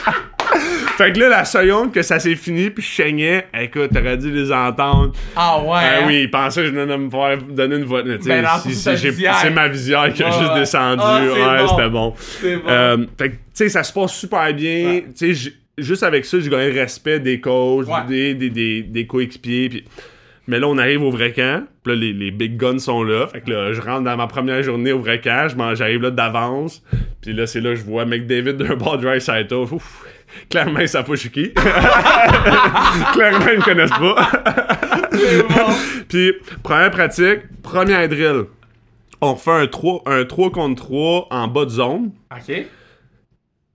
fait que là, la seconde que ça s'est fini, puis je saignais, écoute, t'aurais dû les entendre. Ah ouais. Ah hein? oui, il pensait que je venais de me faire donner une voix. Ben, c'est ma visière qui a Ouais, juste descendu. Ah, ouais, bon. c'était bon. C'est bon. Euh, fait que, tu sais, ça se passe super bien. Ouais. Tu sais, juste avec ça, j'ai gagné le respect des coachs, Ouais. des, des, des, des coéquipiers. Puis... Mais là, on arrive au vrai camp. Puis là, les, les big guns sont là. Fait que là, je rentre dans ma première journée au vrai camp. J'arrive là d'avance. Puis là, c'est là que je vois McDavid d'un bord side Ouf. Clairement, ils savent pas je qui. Clairement, ils me connaissent pas. Bon. Puis, première pratique, première drill. On fait un 3, un 3 contre 3 en bas de zone. Ok.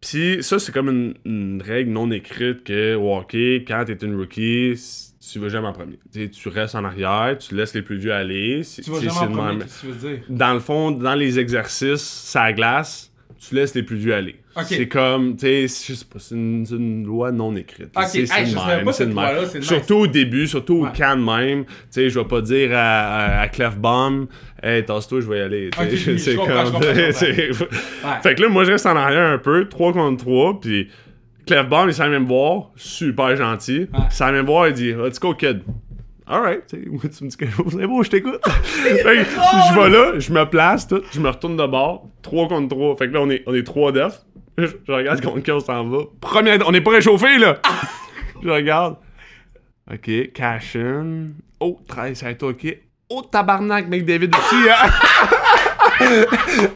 Puis ça, c'est comme une, une règle non écrite que au hockey, quand t'es une rookie, tu vas jamais en premier. Tu restes en arrière, tu laisses les plus vieux aller. Tu vas jamais en premier, qu'est-ce que tu veux dire? Dans le fond, dans les exercices, ça glace, tu laisses les plus vieux aller. C'est comme, tu sais, je sais pas, c'est une, loi non écrite. C'est- hey, même, c'est même. nice. Surtout au début, surtout Ouais. au de même. Tu sais, je vais pas dire à, à, à Clef hey, tasse-toi, je vais y aller. C'est comme, Ouais. Fait que là, moi, je reste en arrière un peu, 3 contre 3, puis Clef Bomb, il s'en vient me voir, super gentil. Il s'en vient me voir, il dit, let's go, kid. Alright, tu me dis quelque chose, c'est beau, je t'écoute. fait que je vais là, je me place, tout, je me retourne de bord, 3 contre 3. Fait que là, on est, on est 3 def. Je, je regarde contre qui on s'en va. Première, on n'est pas réchauffé, là. je regarde. Ok, cash in. Oh, 13, ça va ok. Oh, tabarnak, mec, David aussi, hein.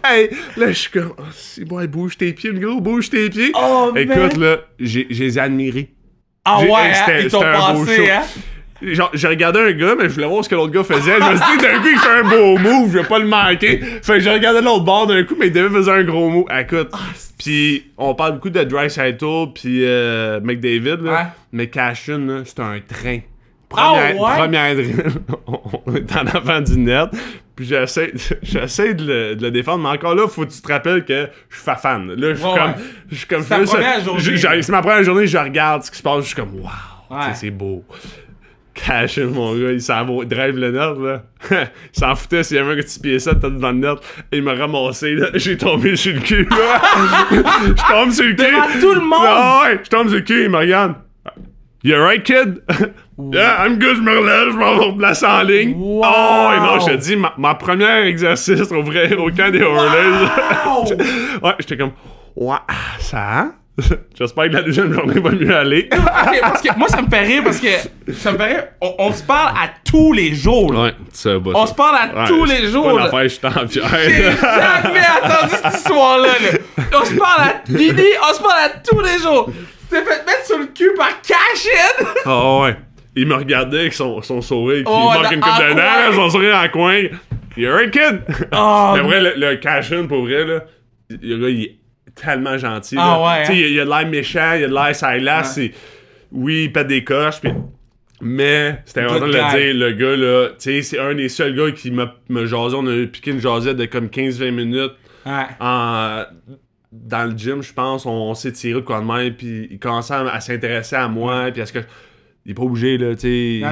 hey, là, je suis comme, oh, c'est bon, bouge tes pieds, le gros, bouge tes pieds. Oh, Écoute, man. là, j'ai, j'ai les admirés. Ah J'ai- ouais, hein, c'était- ils t'ont c'était un beau passé, show. hein? Genre, j'ai regardé un gars, mais je voulais voir ce que l'autre gars faisait. Je me suis dit, d'un coup, il fait un beau move, je vais pas le manquer. Fait que j'ai regardé l'autre bord d'un coup, mais il devait faire un gros move. Écoute, Ah, puis on parle beaucoup de Dry Saito puis euh, McDavid, là. Ouais. Mais Cashin, c'est un train. Ah Première, ouais? première drill, on est en avant du net, puis j'essaie, j'essaie de le, de le défendre, mais encore là, faut que tu te rappelles que je suis fan. Là, je suis Ouais, comme, ouais. je suis comme, C'est première journée. ma première journée, je regarde ce qui se passe, je suis comme, wow, tu sais, c'est beau. Cashin, mon gars, il s'en va, drive le net, là. il s'en foutait s'il y avait un petit pied ça, tête dans le net. Et il m'a ramassé, là. J'ai tombé sur le cul, là. Je tombe sur le cul. Devant tout le monde. Ah ouais, je tombe sur le cul, il me regarde. You alright, kid? yeah, I'm good, je me relève, je m'en vais replacer en ligne. Wow. Oh, et non, je te dis, ma, ma première exercice au vrai, au camp des Oilers. Wow. ouais, j'étais comme, ouais, ça, J'espère que la deuxième journée va mieux aller. Parce que moi, ça me fait rire parce que ça me fait rire. On, on se parle à tous les jours. là. Ouais. On se parle à Ouais, tous les pas jours. affaire, je suis en J'ai jamais entendu cette histoire-là. là. On se parle à Didi, on se parle à tous les jours. Tu t'es fait mettre sur le cul par Cash-In. Ah ouais. Il me regardait avec son, son sourire, Oh, il manque une coupe de dents, son sourire en coin. You're a kid! Oh, Mais vrai, le, le cash-in, pour vrai, là, le gars, il est tellement gentil. Ah là. ouais, Tu sais, hein? il, il a de l'air méchant, il a de l'air glace. c'est- Oui, il pète des coches, puis... Mais c'était important de le dire, le gars, là, tu sais, c'est un des seuls gars qui m'a jasé. On a piqué une jasette de comme 15-20 minutes Ouais. en, dans le gym, je pense, on, on s'est tiré de quoi de même, puis il commençait à, à s'intéresser à moi, puis à ce que. Il est pas obligé, là, tu sais.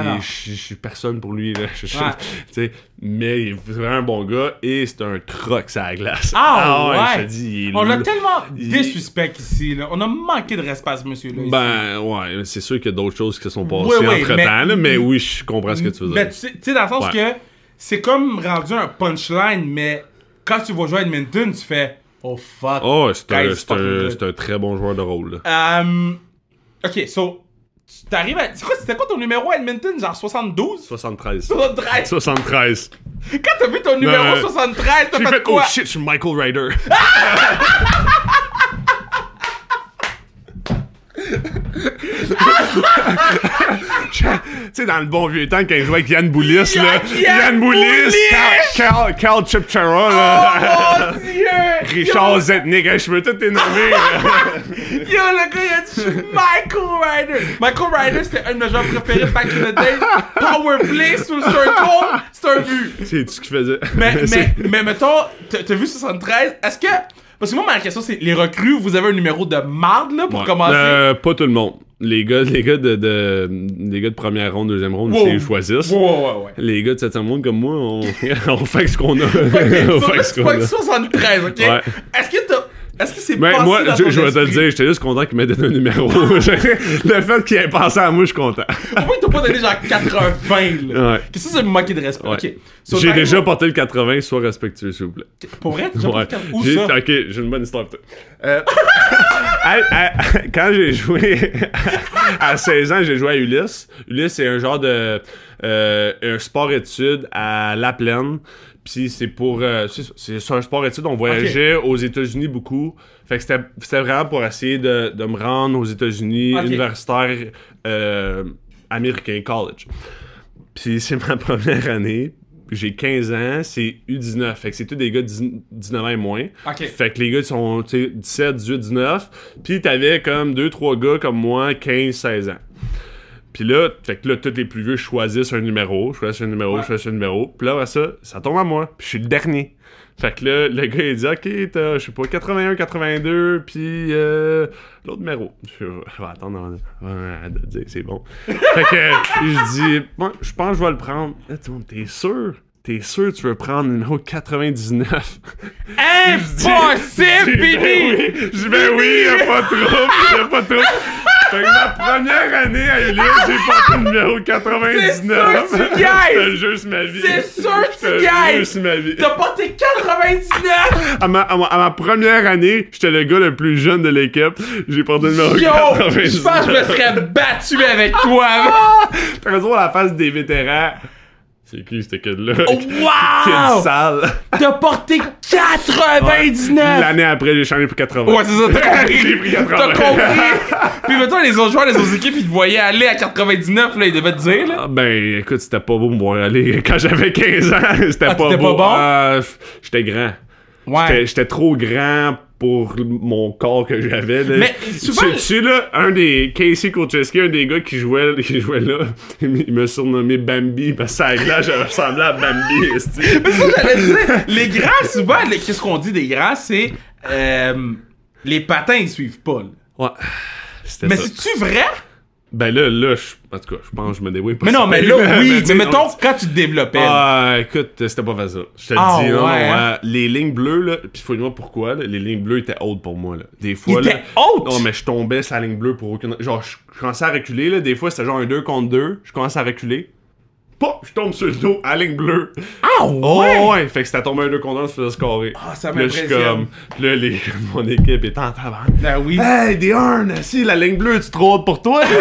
Je suis personne pour lui, là. Ouais. tu sais, mais il est vraiment un bon gars, et c'est un croc, ça la glace. Ah, ouais. Je te dis, On l'a tellement il- désuspect ici. Là. On a manqué de respect à ce monsieur-là. ici. Ben, ouais, c'est sûr qu'il y a d'autres choses qui se sont passées Oui, oui, entre-temps, mais- là, mais oui, je comprends ce que tu veux Mais dire. tu sais, tu sais, dans le sens que c'est comme rendu un punchline, mais quand tu vas jouer à Edmonton, tu fais Oh fuck. Oh, c'est un, un, un très bon joueur de rôle, là. Euh, ok, so, t'arrives à. c'est quoi- C'était quoi ton numéro à Edmonton Genre 72 73. 73. 73. Quand t'as vu ton numéro Euh, 73, t'as J'ai fait, fait, oh quoi? shit, je suis Michael Ryder. tu sais, dans le bon vieux temps, quand il jouait avec Yann Boulis, là. Yann Boulis! Carl, Carl, Chipchara, Oh là. mon dieu Richard Zetnik, hey, je peux tout là. Yo, le gars, il a dit Michael Ryder. Michael Ryder, c'était un de mes joueurs préférés back in the day. Power play sur le circle, c'est un but. C'est tout ce qu'il faisait. Mais, mais, mais mettons, t'as vu 73, est-ce que. Parce que moi, ma question, c'est les recrues, vous avez un numéro de marde, là, pour Ouais. commencer? Euh, pas tout le monde. Les gars, les gars de, de- les gars de première ronde, deuxième ronde, Wow. c'est ils choisissent. Ouais, ouais, ouais. Les gars de septième monde comme moi, on, on fait ce qu'on a. On fait ce qu'on a. pognes 73, ok? Ouais. Est-ce que t'as. Est-ce que c'est Mais passé moi, dans je, ton je vais te le esprit? dire, j'étais juste content qu'il m'ait donné un numéro. le fait qu'il ait pensé à moi, je suis content. Pourquoi il t'a pas donné genre 80, là? Ouais. Qu'est-ce que ça me manquer de respect? Ouais. Ok. So, J'ai déjà au- porté le 80, sois respectueux, s'il vous plaît. Pour vrai, déjà Ouais. pris le Où J'ai- ça? Ok, j'ai une bonne histoire pour toi. Euh, à- à- quand j'ai joué à 16 ans, j'ai joué à Ulysse. Ulysse, c'est un genre de euh, un sport-études à La Plaine. Puis c'est pour euh, c'est un sport-études, on voyageait aux États-Unis beaucoup. Fait que c'était c'était vraiment pour essayer de, de me rendre aux États-Unis, Ok. universitaire euh, américain, college. Puis c'est ma première année. J'ai 15 ans, c'est U19. Fait que c'est tous des gars de 10 19 ans et moins. Fait que les gars ils sont tu sais, 17, 18, 19. Puis t'avais comme 2-3 gars comme moi, 15, 16 ans. Puis là, fait que là, tous les plus vieux choisissent un numéro, choisissent un numéro, Ouais. choisissent un numéro. Puis là, après ça, ça tombe à moi. Puis je suis le dernier. Fait que là, le gars, il dit, OK, t'as, je sais pas, 81, 82, puis euh, l'autre numéro. Je, vais attendre de, dire, c'est bon. fait que je dis, moi, je pense que je vais le prendre. Là, tout le monde, t'es sûr? T'es sûr que tu veux prendre le numéro 99? Impossible, Billy! oui. Je dis, ben oui, y'a pas trouble, y'a pas trouble. Fait que ma première année à Ulysse, j'ai porté le numéro 99. C'est sûr que tu gagnes! Je te jure, c'est ma vie. C'est sûr que tu gagnes! c'est ma vie. T'as porté 99! À ma, à, ma, à ma première année, j'étais le gars le plus jeune de l'équipe. J'ai porté le numéro Yo! 99. Je pense que je me serais battu avec toi! T'as raison, la face des vétérans. C'est qui, ce kid-là? Oh, Kid wow! sale. T'as porté 99! L'année après, j'ai changé pour 80. Ouais, c'est ça, t'as compris. Pris 80. T'as compris. Puis mettons, les autres joueurs des autres équipes, ils te voyaient aller à 99, là, ils devaient te dire, là. Ah, ben, écoute, c'était pas beau pour aller. Quand j'avais 15 ans, c'était Ah, pas beau. pas bon? Ah, j'étais grand. J'étais- Ouais. J'étais trop grand pour mon corps que j'avais. là. Mais souvent- Tu sais, là, un des Casey Kocheski, un des gars qui jouait, qui jouait là, il m'a surnommé Bambi parce que ça glace, j'avais ressemblé à Bambi. Mais ça, j'allais dire, les grands, souvent, les- qu'est-ce qu'on dit des grands, c'est, euh, les patins, ils suivent pas, là. Ouais. Mais c'est-tu vrai? Ben là, là, je- en tout cas, je pense que je me débrouille pas Mais non, mais là, oui. Mais mettons, on- quand tu te développais. Ah, écoute, c'était pas facile. Je te le Ah, dis, non, hein? les lignes bleues, là, pis faut dire pourquoi, là, les lignes bleues étaient hautes pour moi, là. Des fois, là. hautes? Non, mais je tombais sur la ligne bleue pour aucune. Genre, je je commençais à reculer, là. Des fois, c'était genre un 2 contre 2. Je commençais à reculer. Pop, je tombe sur le dos à ligne bleue. Ah Oh ouais! ouais, fait que c'était tombé un 2 contre 1, ça faisait scorer. Ah, ça Puis là, je m'impressionne. comme, là, les, mon équipe est en tabac. Ben oui. Hey, des urnes, si la ligne bleue, tu trop haute pour toi?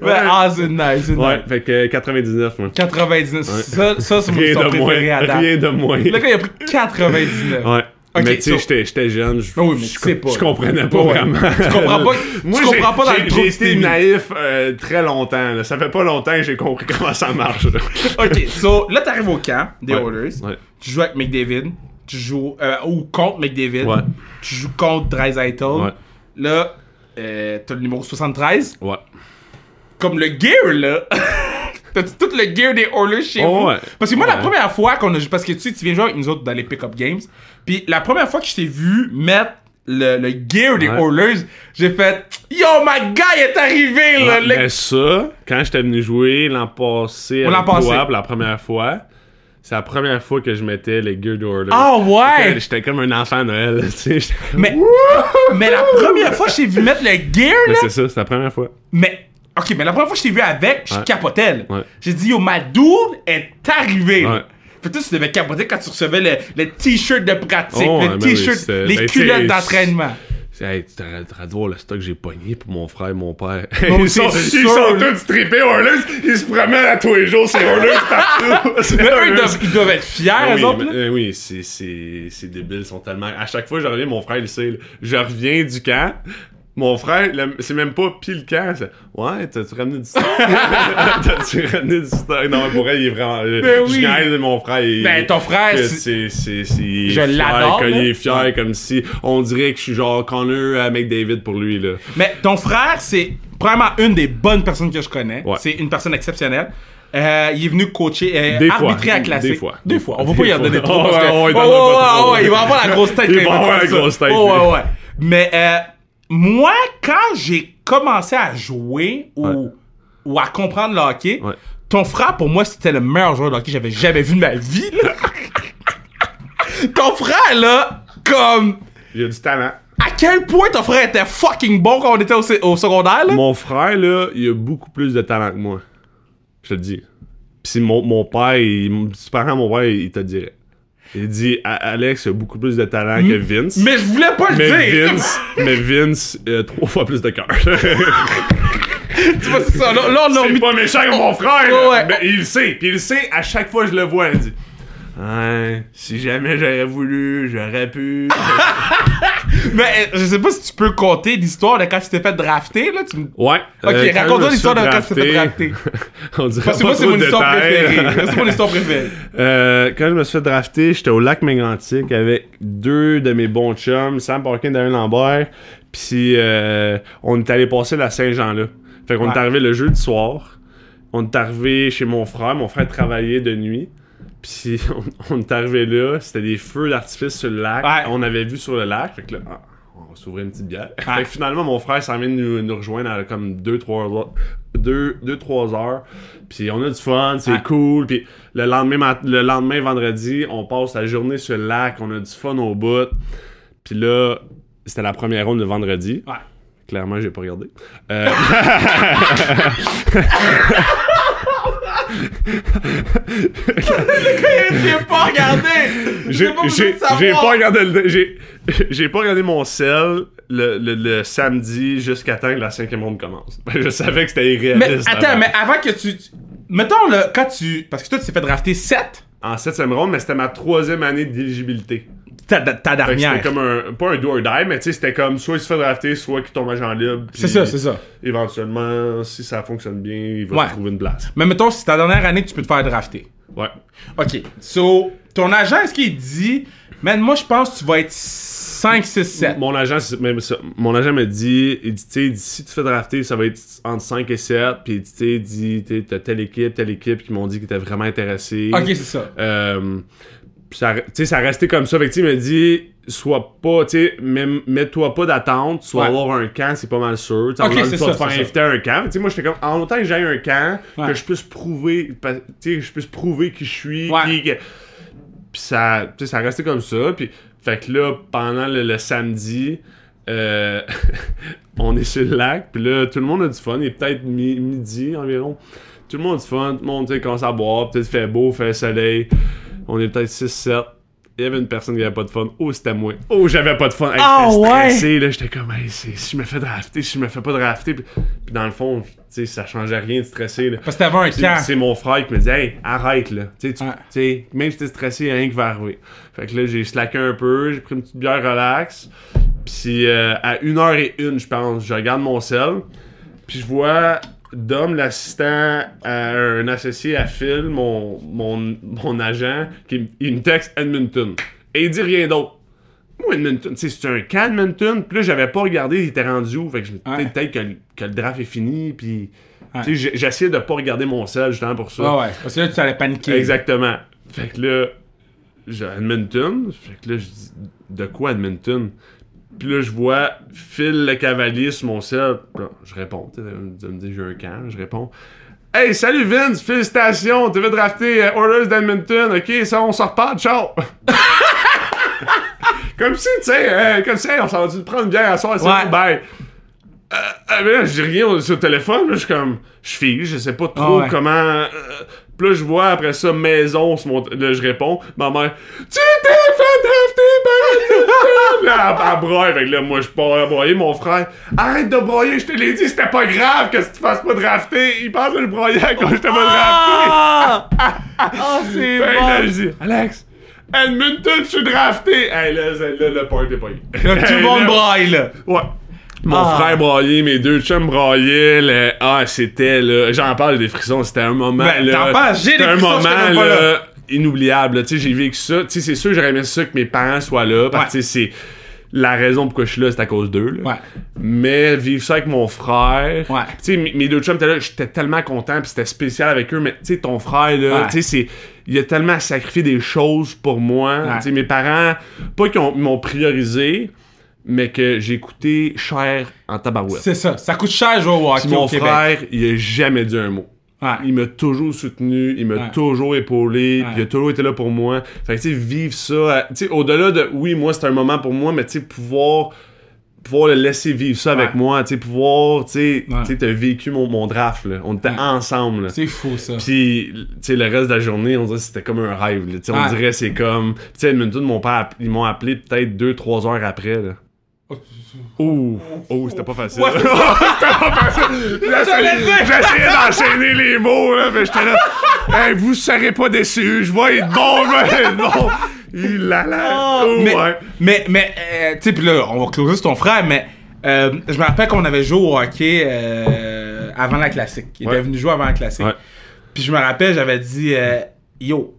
Ben, ah, c'est nice, c'est ouais, nice. fait que 99, moi. 99, ça, ça c'est mon préférée à date. rien de moins. Le gars, il a pris 99. Ouais. Mais tu sais, so- j'étais- jeune, je Ah oui, comprenais pas Ouais. vraiment. Tu comprends pas, Moi, tu comprends pas dans j'ai- été naïf euh, très longtemps. là. Ça fait pas longtemps que j'ai compris comment ça marche. là. Ok, so là, t'arrives au camp des Ouais. Tu joues avec McDavid. Tu joues. euh, ou contre McDavid. Tu joues contre Dreisaitl. Là, euh, t'as le numéro 73. Ouais. Comme le gear, là. T'as-tu tout le gear des Oilers chez Oh, vous? ouais. Parce que moi, la première fois qu'on a joué. Parce que tu sais, tu viens jouer avec nous autres dans les pick-up games. Puis la première fois que je t'ai vu mettre le, le gear des Ouais. Oilers, j'ai fait Yo, my guy est arrivé, là. Le- Mais ça, quand j'étais venu jouer l'an passé avec toi, pour la première fois, c'est la première fois que je mettais les Gear Order. Ah ouais! J'étais comme un enfant à Noël, tu sais. Mais, mais la première fois que je t'ai vu mettre le gear, Mais là. c'est ça, c'est la première fois. Mais, ok, mais la première fois que je t'ai vu avec, je Ouais. capotais. là. Ouais. J'ai dit, yo, ma dude est arrivée. là. Ouais. Toi, tu devais capoter quand tu recevais le, le t-shirt de pratique, Oh, le ouais, ben oui, t-shirt, c'était- les ben, culottes c'est- d'entraînement. Hey, tu t'aurais t'aurais dû voir le stock que j'ai pogné pour mon frère et mon père. Ils, c'est sont, sûr, ils sont là. tous trippés Oilers. Ils se promènent à tous les jours, c'est Oilers partout. C'est Mais eux, ils Oilers. doivent, ils doivent être fiers, Ah eux oui, autres. mais- là. euh, oui, c'est, c'est, c'est débile, ils sont tellement. À chaque fois que je reviens, mon frère, il sait. là. Je reviens du camp. Mon frère, c'est même pas pile. C'est, ouais, t'as-tu ramené du stock? t'as-tu ramené du stock? Non, pour elle, il est vraiment. Ben je oui. de mon frère. il- Ben, ton frère, c'est- Je l'adore. Il est fier, comme si on dirait que je suis genre Connor à McDavid pour lui, là. Mais ton frère, c'est probablement une des bonnes personnes que je connais. Ouais. C'est une personne exceptionnelle. Euh, il est venu coacher, euh, Des fois. arbitrer à classique. Des fois. Deux fois. On va Des pas y en donner trop. Oh, parce que- ouais, ouais, il Oh, ouais, il va avoir la grosse tête. Il quand va avoir la grosse tête, Oh, ouais, ouais. Mais euh, moi, quand j'ai commencé à jouer ou, Ouais. ou à comprendre le hockey, Ouais. ton frère, pour moi, c'était le meilleur joueur de hockey que j'avais jamais vu de ma vie. là. ton frère, là, comme... Il a du talent. À quel point ton frère était fucking bon quand on était au, au secondaire, là? Mon frère, là, il a beaucoup plus de talent que moi. Je te le dis. Pis mon, mon père, il, si tu parles à mon père, il te dirait. Il dit Alex a beaucoup plus de talent que Vince. Mais je voulais pas le Mais dire! Vince, mais Vince a trois fois plus de cœur. tu vois, c'est ça. Là, là, on c'est pas méchant comme mon frère, Ouais, là. ouais. Mais il le sait. Puis il le sait, à chaque fois que je le vois, il dit Ouais, si jamais j'aurais voulu, j'aurais pu. Mais euh, je sais pas si tu peux compter l'histoire de quand tu t'es fait drafter, là. Tu... Ouais. Ok, euh, raconte-moi l'histoire de quand tu t'es fait drafté- On dirait Parce que moi, c'est mon histoire préférée. C'est mon histoire préférée. Euh, quand je me suis fait drafter, j'étais au lac Mégantic avec deux de mes bons chums, Sam Parkin et Darren Lambert. Puis euh, on est allé passer la Saint-Jean là. Fait qu'on Ouais. est arrivé le jeudi soir. On est arrivé chez mon frère. Mon frère travaillait de nuit. Puis on, on est arrivé là. C'était des feux d'artifice sur le lac. Ouais. On avait vu sur le lac. Fait que là, ah, on va s'ouvrir une petite bière. Ouais. Fait que finalement, mon frère s'en vient nous, nous rejoindre à comme 2-3 heures. 2-3 heures. Puis on a du fun, c'est Ouais. cool. Puis le lendemain, le lendemain, vendredi, on passe la journée sur le lac. On a du fun au bout. Puis là, c'était la première ronde de vendredi. Ouais. Clairement, j'ai pas regardé. Euh, J'ai pas regardé! j'ai pas regardé le, j'ai pas regardé mon sel le, le, le samedi jusqu'à temps que la cinquième ronde commence. Je savais que c'était Mais irréaliste. attends, avant. mais avant que tu. Mettons, là, quand tu. Parce que toi, tu t'es fait drafter 7. En septième ronde, mais c'était ma troisième année d'éligibilité. Ta, dernière. C'était comme un. Pas un do or die, mais tu sais, c'était comme soit il se fait drafter, soit qu'il tombe agent libre. C'est ça, c'est ça. Éventuellement, si ça fonctionne bien, il va Ouais. trouver une place. Mais mettons, c'est ta dernière année que tu peux te faire drafter. Ouais. Ok. So, ton agent, est-ce qu'il dit. Man, moi, je pense que tu vas être 5, 6, 7. Mon agent, c'est même ça. Mon agent me dit, il dit, tu si tu fais drafter, ça va être entre 5 et 7. Puis il dit, tu sais, il dit, tu sais, t'as telle équipe, telle équipe qui m'ont dit qu'ils étaient vraiment intéressés. Ok, c'est ça. Euh, puis ça, ça restait comme ça. Fait que, il me dit, sois pas, tu sais, mets- mets-toi pas d'attente, Ouais. avoir un camp, c'est pas mal sûr. Tu sais, Ok, en même temps, c'est tu vas te faire inviter à un camp. Tu sais, moi, j'étais comme, en autant que j'ai un camp, Ouais. que je puisse prouver, tu sais, je puisse prouver qui je suis, Ouais. qui- que- puis ça, tu sais, ça restait comme ça. Puis, fait que là, pendant le, le samedi, euh, on est sur le lac. Puis là, tout le monde a du fun. Il est peut-être mi- midi environ. Tout le monde du fun, tout le monde tu sais, commence à boire, peut-être fait beau, fait soleil. On est peut-être 6-7. Il y avait une personne qui avait pas de fun. Oh, c'était moi. Oh, j'avais pas de fun. Hey, Ah, j'étais ouais? stressé, là. J'étais comme, hey, si je me fais drafter, si je me fais pas drafter. Puis, puis dans le fond, tu sais, ça changeait rien de stresser, là. Parce que t'avais un camp. C'est mon frère qui me dit Hey, arrête là. Tu sais, tu- même si t'es stressé, y a rien qui va arriver. Fait que là, j'ai slacké un peu, j'ai pris une petite bière relax. Puis euh, à 1h01, je pense, je regarde mon sel. Puis je vois Dom, l'assistant à un associé à Phil, mon, mon, mon agent, qui il me texte Edmonton. Et il dit rien d'autre. Moi, Edmonton, c'est un camp Edmonton. Puis là, j'avais pas regardé, il était rendu où? Fait que je me Ouais. disais peut-être que, le- que le draft est fini. Puis, Ouais. j'essayais de pas regarder mon sel justement pour ça. Ouais, ouais. Parce que là, tu allais paniquer. Exactement. Fait que là, j'ai Edmonton. Fait que là, je dis, de quoi Edmonton? Puis là, je vois Phil le cavalier sur mon sel. Puis là, je réponds. Tu me dit, j'ai un camp. Je réponds. Hey, salut Vince, félicitations, tu veux drafter euh, Oilers d'Edmonton, ok, ça, on s'en reparle, ciao! comme si, tu sais, euh, comme si, hey, on s'en va prendre une bière à soir, c'est Ouais. bon, bye! Euh, euh, mais là, je dis rien sur le téléphone, je suis comme, je fige, je sais pas trop Ah ouais. comment. Puis là, je vois après ça maison sur mon. Là, je réponds, ma mère, tu t'es fait drafter! Là, elle, broye, fait que là, moi, je pars à broyer, mon frère, arrête de broyer, je te l'ai dit, c'était pas grave que tu te fasses pas drafter. Il pense que je broyais quand je t'ai pas drafté. Ah! Ah, c'est Fait que là, je bon! dis, Alex, Edmonton, je suis drafté. Hey, là, le party est pas tout le monde braille, là. Ouais. Mon Ah. frère braillait, mes deux chums braillaient. le- Ah, c'était là. J'en parle des frissons. C'était un moment. Ben, là, t'en parles, j'ai C'était des un moment là, là. inoubliable. là. Tu sais, j'ai vécu ça. Tu sais, c'est sûr, j'aurais aimé ça que mes parents soient là. Parce que c'est la raison pourquoi je suis là, c'est à cause d'eux. là. Ouais. Mais vivre ça avec mon frère. Ouais. Tu sais, mes deux chums étaient là. J'étais tellement content. Puis c'était spécial avec eux. Mais tu sais, ton frère, là. Ouais. Tu sais, c'est. Il a tellement sacrifié des choses pour moi. Ouais. Tu sais, mes parents, pas qu'ils ont- ils m'ont priorisé, mais que j'ai coûté cher en tabarouette. C'est ça. Ça coûte cher jouer au hockey Puis mon au Québec. frère, il a jamais dit un mot. Ouais. Il m'a toujours soutenu, il m'a Ouais. toujours épaulé, Ouais. il a toujours été là pour moi. Fait que tu sais, vivre ça, euh, tu sais, au-delà de, oui, moi c'est un moment pour moi, mais tu sais, pouvoir, pouvoir le laisser vivre ça avec moi, tu sais, pouvoir, tu sais, Ouais. t'as vécu mon, mon draft, là. On était Ouais. ensemble. C'est fou, ça. Puis, tu sais, le reste de la journée, on dirait que c'était comme un rêve. là. On dirait c'est comme. Tu sais, Edmonton, mon père, ils m'ont appelé peut-être 2-3 heures après. Là. Ouh, oh, c'était pas facile. Ouais, c'était pas facile. J'essayais d'enchaîner les mots, là, mais j'étais là. Hey, vous serez pas déçus, je vais être bon, bon. Il a la. Oh, mais, ouais. mais, mais, euh, tu sais, pis là, on va closer sur ton frère, mais euh, je me rappelle qu'on avait joué au hockey euh, avant la classique. Il Ouais. était venu jouer avant la classique. Puis je me rappelle, j'avais dit, euh, yo,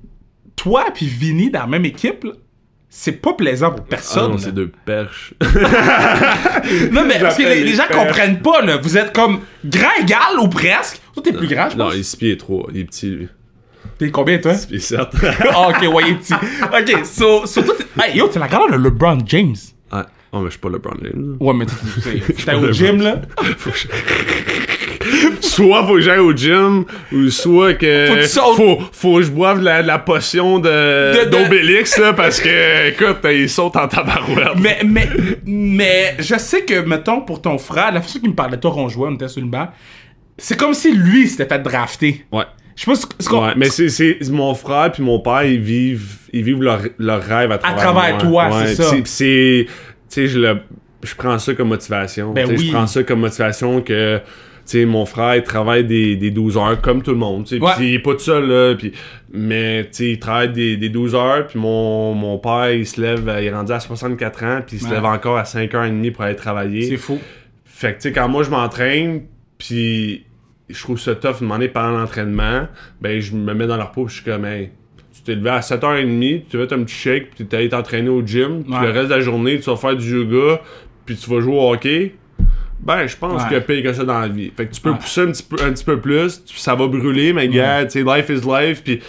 toi puis Vinny dans la même équipe, là, c'est pas plaisant pour Ah personne. non, là. c'est deux perches. non, mais parce que les, gens comprennent pas, là. Vous êtes comme grand égal ou presque. Toi, t'es plus grand, je non, pense. il est 6 pieds 3. Il est petit, lui. T'es combien, toi? 6 pieds 7. Ah, ok, ouais, il est petit. Ok, so, so toi, hey, yo, t'es la grande de LeBron James. ouais. Oh, mais je suis pas LeBron James. Ouais, mais t'es- au gym, là. Soit faut que j'aille au gym, ou soit que Faut que faut, faut que je boive de la, la potion De- d'Obélix, là, parce que, écoute, il saute en tabarouette. Mais, mais, mais, je sais que, mettons, pour ton frère, la façon qu'il me parlait de toi qu'on jouait, on était sur le banc, c'est comme si lui s'était fait drafter. Ouais. Je sais pas ce, qu'on- Ouais, mais c'est, c'est mon frère puis mon père, ils vivent, ils vivent leur, leur rêve à travers, travers moi. toi, Ouais, c'est ça. c'est, tu sais, je le, je prends ça comme motivation. Ben oui. Je prends ça comme motivation que, sais, mon frère, il travaille des, des 12 heures comme tout le monde, tu sais, Ouais. puis il est pas tout seul, là, puis, mais, tu sais, il travaille des, des 12 heures, puis mon, mon père, il se lève, euh, il est rendu à 64 ans, puis il se Ouais. lève encore à 5h30 pour aller travailler. C'est fou. Fait que, tu sais, quand moi, je m'entraîne, puis je trouve ça tough de demander pendant l'entraînement, ben, je me mets dans leur peau, je suis comme, hey, tu t'es levé à 7h30, tu vas un petit shake, puis t'es allé t'entraîner au gym, puis Ouais. le reste de la journée, tu vas faire du yoga, puis tu vas jouer au hockey. Ben, je pense Ouais. qu'il y a pire que ça dans la vie. Fait que tu peux Ouais. pousser un petit peu, un petit peu plus, tu- ça va brûler, mais gars, tu sais, life is life, puis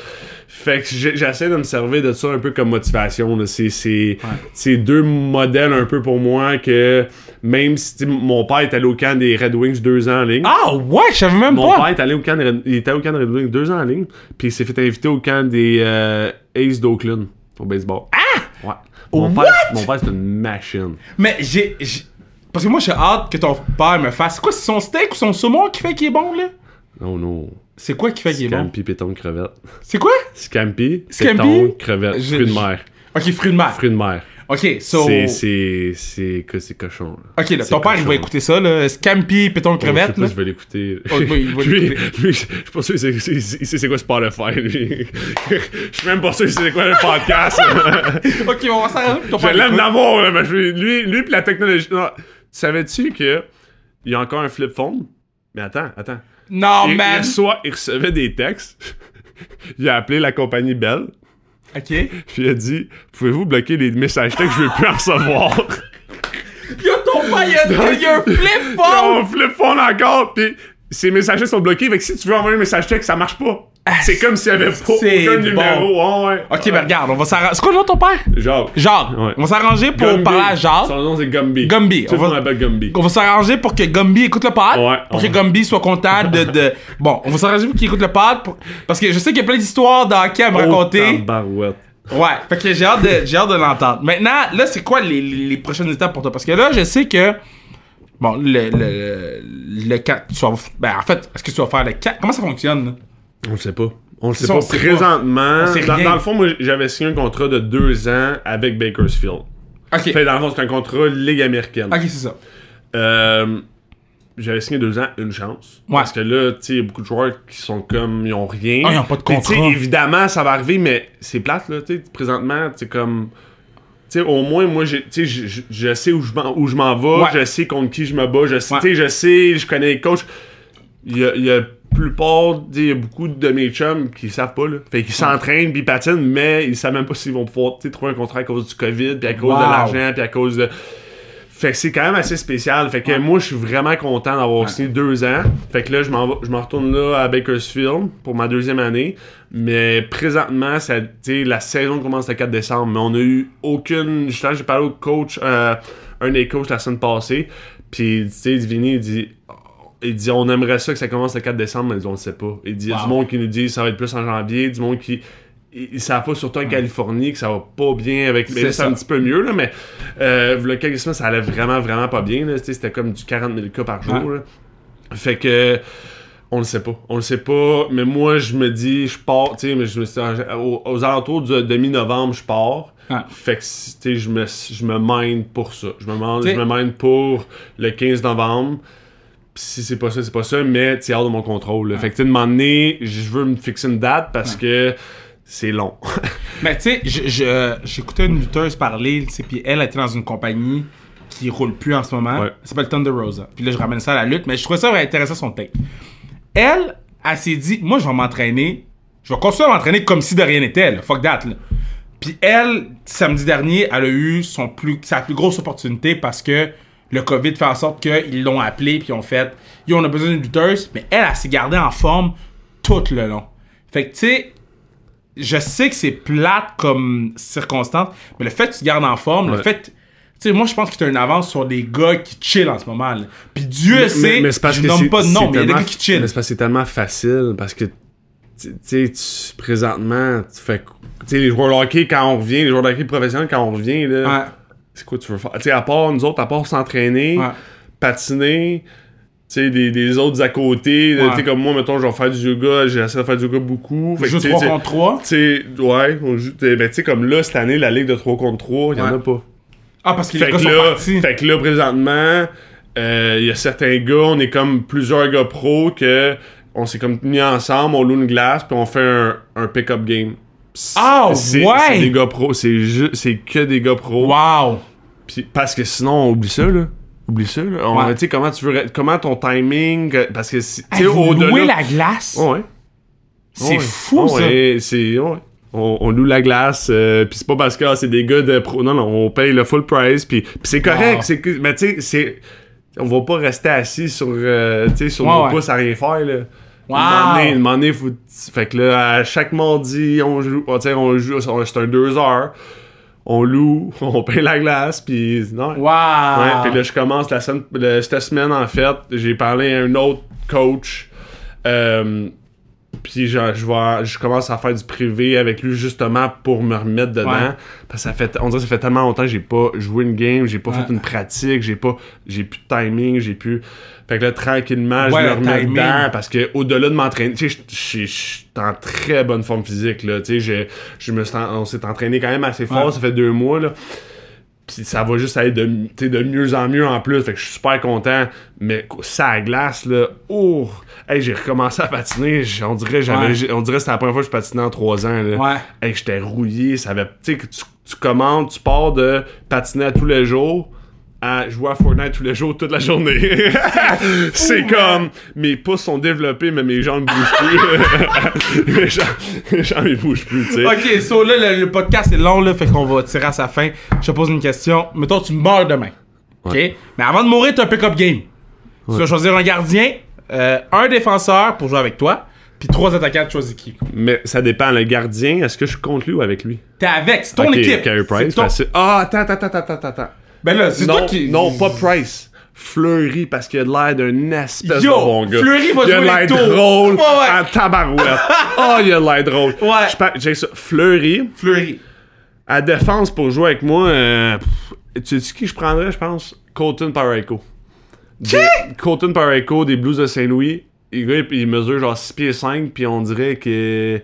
fait que j'essaie de me servir de ça un peu comme motivation. C'est, deux modèles un peu pour moi que même si mon père est allé au camp des Red Wings deux ans en ligne. Ah, ouais, je savais même Mon pas. père est allé au camp il était au camp des Red Wings deux ans en ligne, puis il s'est fait inviter au camp des euh, Aces d'Oakland au baseball. Ah! Ouais. Mon What? père, mon père c'est une machine. Mais j'ai- Parce que moi, j'ai hâte que ton père me fasse. C'est quoi, c'est son steak ou son saumon qui fait qu'il est bon, là? Non, non. C'est quoi qui fait qu'il est bon? Scampi, péton, crevette. C'est quoi? Scampi, Scampi? péton, crevette. Je- Fruits de je- mer. Ok, fruits de mer. Fruits de mer. Ok, so. C'est, c'est, c'est, que c'est cochon. Là. Ok, là, ton père, il va écouter ça, là. Scampi, péton, Je sais crevette, pas si je vais l'écouter. Oh, oui, il va lui, l'écouter. lui, je suis pas sûr qu'il sait- c'est quoi Spotify, lui. Je suis même pas sûr c'est quoi le podcast. Ok, on va s'arranger. Ton je l'aime d'amour, là, mais je- lui, lui pis la technologie. Savais-tu que il y a encore un flip phone? Mais attends, attends. Non, il, il reçoit- il recevait des textes. il a appelé la compagnie Bell. Ok. Puis il a dit Pouvez-vous bloquer les messages textes Je veux plus en recevoir? Yo, ton père, il y a, il y a un flip phone! On flip phone encore. Puis ces messages sont bloqués. Fait que si tu veux envoyer un message texte, ça marche pas. C'est comme s'il y avait pas c'est aucun bon. numéro. Ouais, ouais. Ok, ben regarde, on va s'arranger. C'est quoi le nom de ton père? Jacques. Jacques. Ouais. On va s'arranger pour Gumby. parler à Jacques. Son nom c'est Gumby. Gumby. On le va- Gumby. On va s'arranger pour que Gumby écoute le pod. Ouais, pour que Gumby soit content de, de... Bon, on va s'arranger pour qu'il écoute le pod. pour- Parce que je sais qu'il y a plein d'histoires d'hockey à me Oh, raconter. tabarouette. Ouais, fait que j'ai hâte de, j'ai hâte de l'entendre. Maintenant, là, c'est quoi les, les, les prochaines étapes pour toi? Parce que là, je sais que. Bon, le. Le, le, tu vas- ben, en fait, est-ce que tu vas faire le 4 Comment ça fonctionne? On le sait pas. On le sait Ça, pas. sait. Présentement, dans, le fond, moi, j'avais signé un contrat de deux ans avec Bakersfield. Ok. Fait, dans le fond, c'est un contrat Ligue américaine. Ok, c'est ça. Euh, j'avais signé deux ans, une chance. Ouais. Parce que là, tu sais, il y a beaucoup de joueurs qui sont comme, ils ont rien. Ah, ils ont pas de Puis, tu sais, contrat. évidemment, ça va arriver, mais c'est plate, là, tu sais, présentement, c'est comme... Tu sais, au moins, moi, j'ai- tu sais, je, je- sais où je m'en, vais, Ouais. je sais contre qui je me bats, je sais, Ouais. tu sais, je sais, je connais les coachs. Il y a, y plupart, il y a beaucoup de mes chums qui savent pas, là. Fait qu'ils s'entraînent, puis ils patinent, mais ils savent même pas s'ils vont pouvoir, trouver un contrat à cause du COVID, puis à cause Wow. de l'argent, puis à cause de... Fait que c'est quand même assez spécial. Fait que moi, je suis vraiment content d'avoir signé deux ans. Fait que là, je m'en je retourne là à Bakersfield pour ma deuxième année. Mais présentement, ça, tu sais, la saison commence le 4 décembre. Mais on a eu aucune. Justement, j'ai parlé au coach, euh, un des coachs la semaine passée. Puis, tu sais, Vinny, il dit. Il dit, on aimerait ça que ça commence le 4 décembre, mais on le sait pas. Il dit, il y a Wow. du monde qui nous dit ça va être plus en janvier, du monde qui. Ils savent pas, surtout en Californie, que ça va pas bien avec. Mais C'est un petit peu mieux, là, mais euh, a quelques semaines, ça allait vraiment, vraiment pas bien. C'était comme du 40 000 cas par jour. Ouais. là. Fait que. On le sait pas. On le sait pas. Mais moi, je me dis, je pars, tu sais, mais je me suis aux, aux alentours de, de mi-novembre, je pars. Fait que, tu sais, je me, je me mine pour ça. Je me, je me mine pour le 15 novembre. Pis si c'est pas ça, c'est pas ça, mais c'est hors de mon contrôle. là. Fait que, tu donné, je veux me fixer une date parce que c'est long. Mais tu sais, je- j'écoutais une lutteuse parler, puis elle était dans une compagnie qui roule plus en ce moment. Ouais. Elle s'appelle Thunder Rosa. Puis là, je ramène ça à la lutte, mais je trouvais ça intéressant son take. Elle, elle s'est dit, moi, je vais m'entraîner. Je vais continuer à m'entraîner comme si de rien n'était, là. Fuck that, là. Puis elle, samedi dernier, elle a eu son plus, sa plus grosse opportunité parce que le COVID fait en sorte qu'ils l'ont appelé puis ils ont fait, yo, on a besoin d'une lutteuse, mais elle, elle s'est gardée en forme tout le long. Fait que, tu sais, je sais que c'est plate comme circonstance, mais le fait que tu te gardes en forme, le fait. Tu sais, moi, je pense que tu as une avance sur des gars qui chill en ce moment. Là. Puis Dieu sait, je nomme pas de nom, mais il y a des gars qui chill. Mais c'est parce que c'est tellement facile, parce que, tu sais, présentement, tu fais... Tu sais, les joueurs de hockey, quand on revient, les joueurs de hockey professionnels, quand on revient, là, Ouais, c'est quoi tu veux faire? Tu sais, à part nous autres, à part s'entraîner, ouais. patiner, tu sais, des, des autres à côté, Ouais. tu sais, comme moi, mettons, je vais faire du yoga, j'essaie de faire du yoga beaucoup. Fait sais, 3 tu sais, contre 3. Tu sais, ouais, on joue, t'sais, ben, tu sais, comme là, cette année, la ligue de 3 contre 3, il y en Ouais. a pas. Ah, parce que les Fait gars que, sont là, partis. fait que là, présentement, euh, il y a certains gars, on est comme plusieurs gars pros que on s'est comme mis ensemble, on loue une glace, puis on fait un, un pick-up game. Ah, C'est- ouais! C'est des gars pros, c'est que des gars pros. Wow! Puis- parce que sinon, on oublie ça, là. Oublie ça, là. On- Ouais. Tu sais, comment tu veux... Comment ton timing... euh, Parce que, si- tu Hey, sais, au-delà... la glace? Ouais, ouais. C'est Ouais. fou, ça! Ouais, c'est... Ouais. On, on loue la glace, euh, puis c'est pas parce que ah, c'est des gars de pro. Non, non, on paye le full price, puis puis c'est correct. Wow. c'est que- mais tu sais, c'est... On va pas rester assis sur, euh, tu sais, sur Ouais, nos ouais. pouces à rien faire, là. Wow. Un moment donné- un moment donné, faut- Fait que là, à chaque mardi, on joue... oh, tu sais, on joue... C'est un deux heures. On loue, on paye la glace, puis... Non, Wow! Ouais, puis là, je commence la semaine, cette semaine, en fait, j'ai parlé à un autre coach. Euh, Puis je, je, vais- je commence à faire du privé avec lui justement pour me remettre dedans. Ouais. Parce que ça fait, on dirait que ça fait tellement longtemps que j'ai pas joué une game, j'ai pas Ouais. fait une pratique, j'ai pas, j'ai plus de timing, j'ai plus. Fait que là, tranquillement, Ouais, je me remets timing. dedans parce que au-delà de m'entraîner, tu sais, je- suis en très bonne forme physique, là. Tu sais, je, je me on s'est entraîné quand même assez fort, ça fait deux mois, là. Puis ça va juste aller de, de mieux en mieux en plus. Fait que je suis super content. Mais ça à glace, là, oh! Hey, j'ai recommencé à patiner. On dirait, j'avais, Ouais. j'ai- on dirait que c'était la première fois que je patinais en trois ans. Là. Ouais. Hey, j'étais rouillé. Ça avait, tu sais, que tu, tu commandes, tu pars de patiner à tous les jours à jouer à Fortnite tous les jours, toute la journée. c'est comme, mes pouces sont développés, mais mes jambes bougent plus. mes, jambes, mes jambes, ils bougent plus, tu sais. Ok, so là, le, le podcast est long, là, fait qu'on va tirer à sa fin. Je te pose une question. Mettons, tu meurs demain. Ok? Ouais. Mais avant de mourir, t'as un pick-up game. Tu vas choisir un gardien, euh, un défenseur pour jouer avec toi, puis trois attaquants, tu choisis qui? Mais ça dépend. Le gardien, est-ce que je suis contre lui ou avec lui? T'es avec, c'est ton Ok, équipe. Carey Price, C'est ton- facile. Ah, attends, attends, attends, attends, attends. Ben là, c'est non, toi qui. non, pas Price. Fleury, parce qu'il a l'air d'un espèce Yo, de bon gars. Fleury va il a l'air drôle Ouais, ouais. en tabarouette. oh, il a l'air drôle. Ouais. Je pense- j'ai ça. Fleury, Fleury. à défense pour jouer avec moi, euh, tu sais qui je prendrais, je pense? Colton Parayko. Qui? Colton Parayko des Blues de Saint-Louis. Gars, il mesure genre 6 pieds 5, puis on dirait que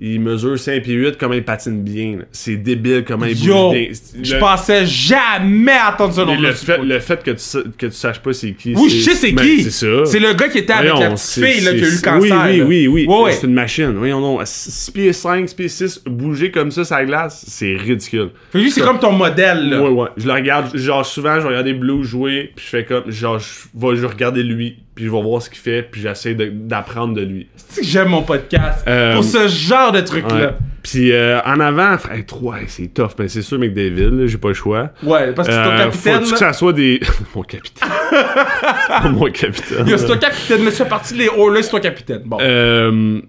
il mesure 5 pieds 8, comment il patine bien. C'est débile comment il Yo, bouge bien. je pensais jamais attendre nom le fait, le fait que, tu, sa- que tu saches pas c'est qui. Oui, je sais c'est ben, qui. C'est ça. C'est le gars qui était avec la Voyons, petite c'est- fille là, qui a eu le cancer. Oui, oui, oui, oui. Ouais. C'est une machine. Voyons donc. 6 pieds 5, 6 pieds 6, bouger comme ça sur la glace, c'est ridicule. Fait lui, c'est comme ton modèle, là. Ouais, ouais. Je le regarde, genre souvent, je vais regarder Blue jouer, puis je fais comme, genre, je vais regarder lui, puis je vais voir ce qu'il fait, puis j'essaie d'apprendre de lui. C'est que j'aime mon podcast? Euh, Pour ce genre de Ouais. truc-là. Puis euh, en avant, hey, trois, hey, c'est tough, mais c'est sûr, McDavid, là, j'ai pas le choix. Ouais, parce que c'est ton Euh, capitaine, faut-tu là. que ça soit des. mon capitaine. c'est pas mon capitaine. C'est ton capitaine, là, tu fais partie des Oilers, c'est ton capitaine. Bon. Euh,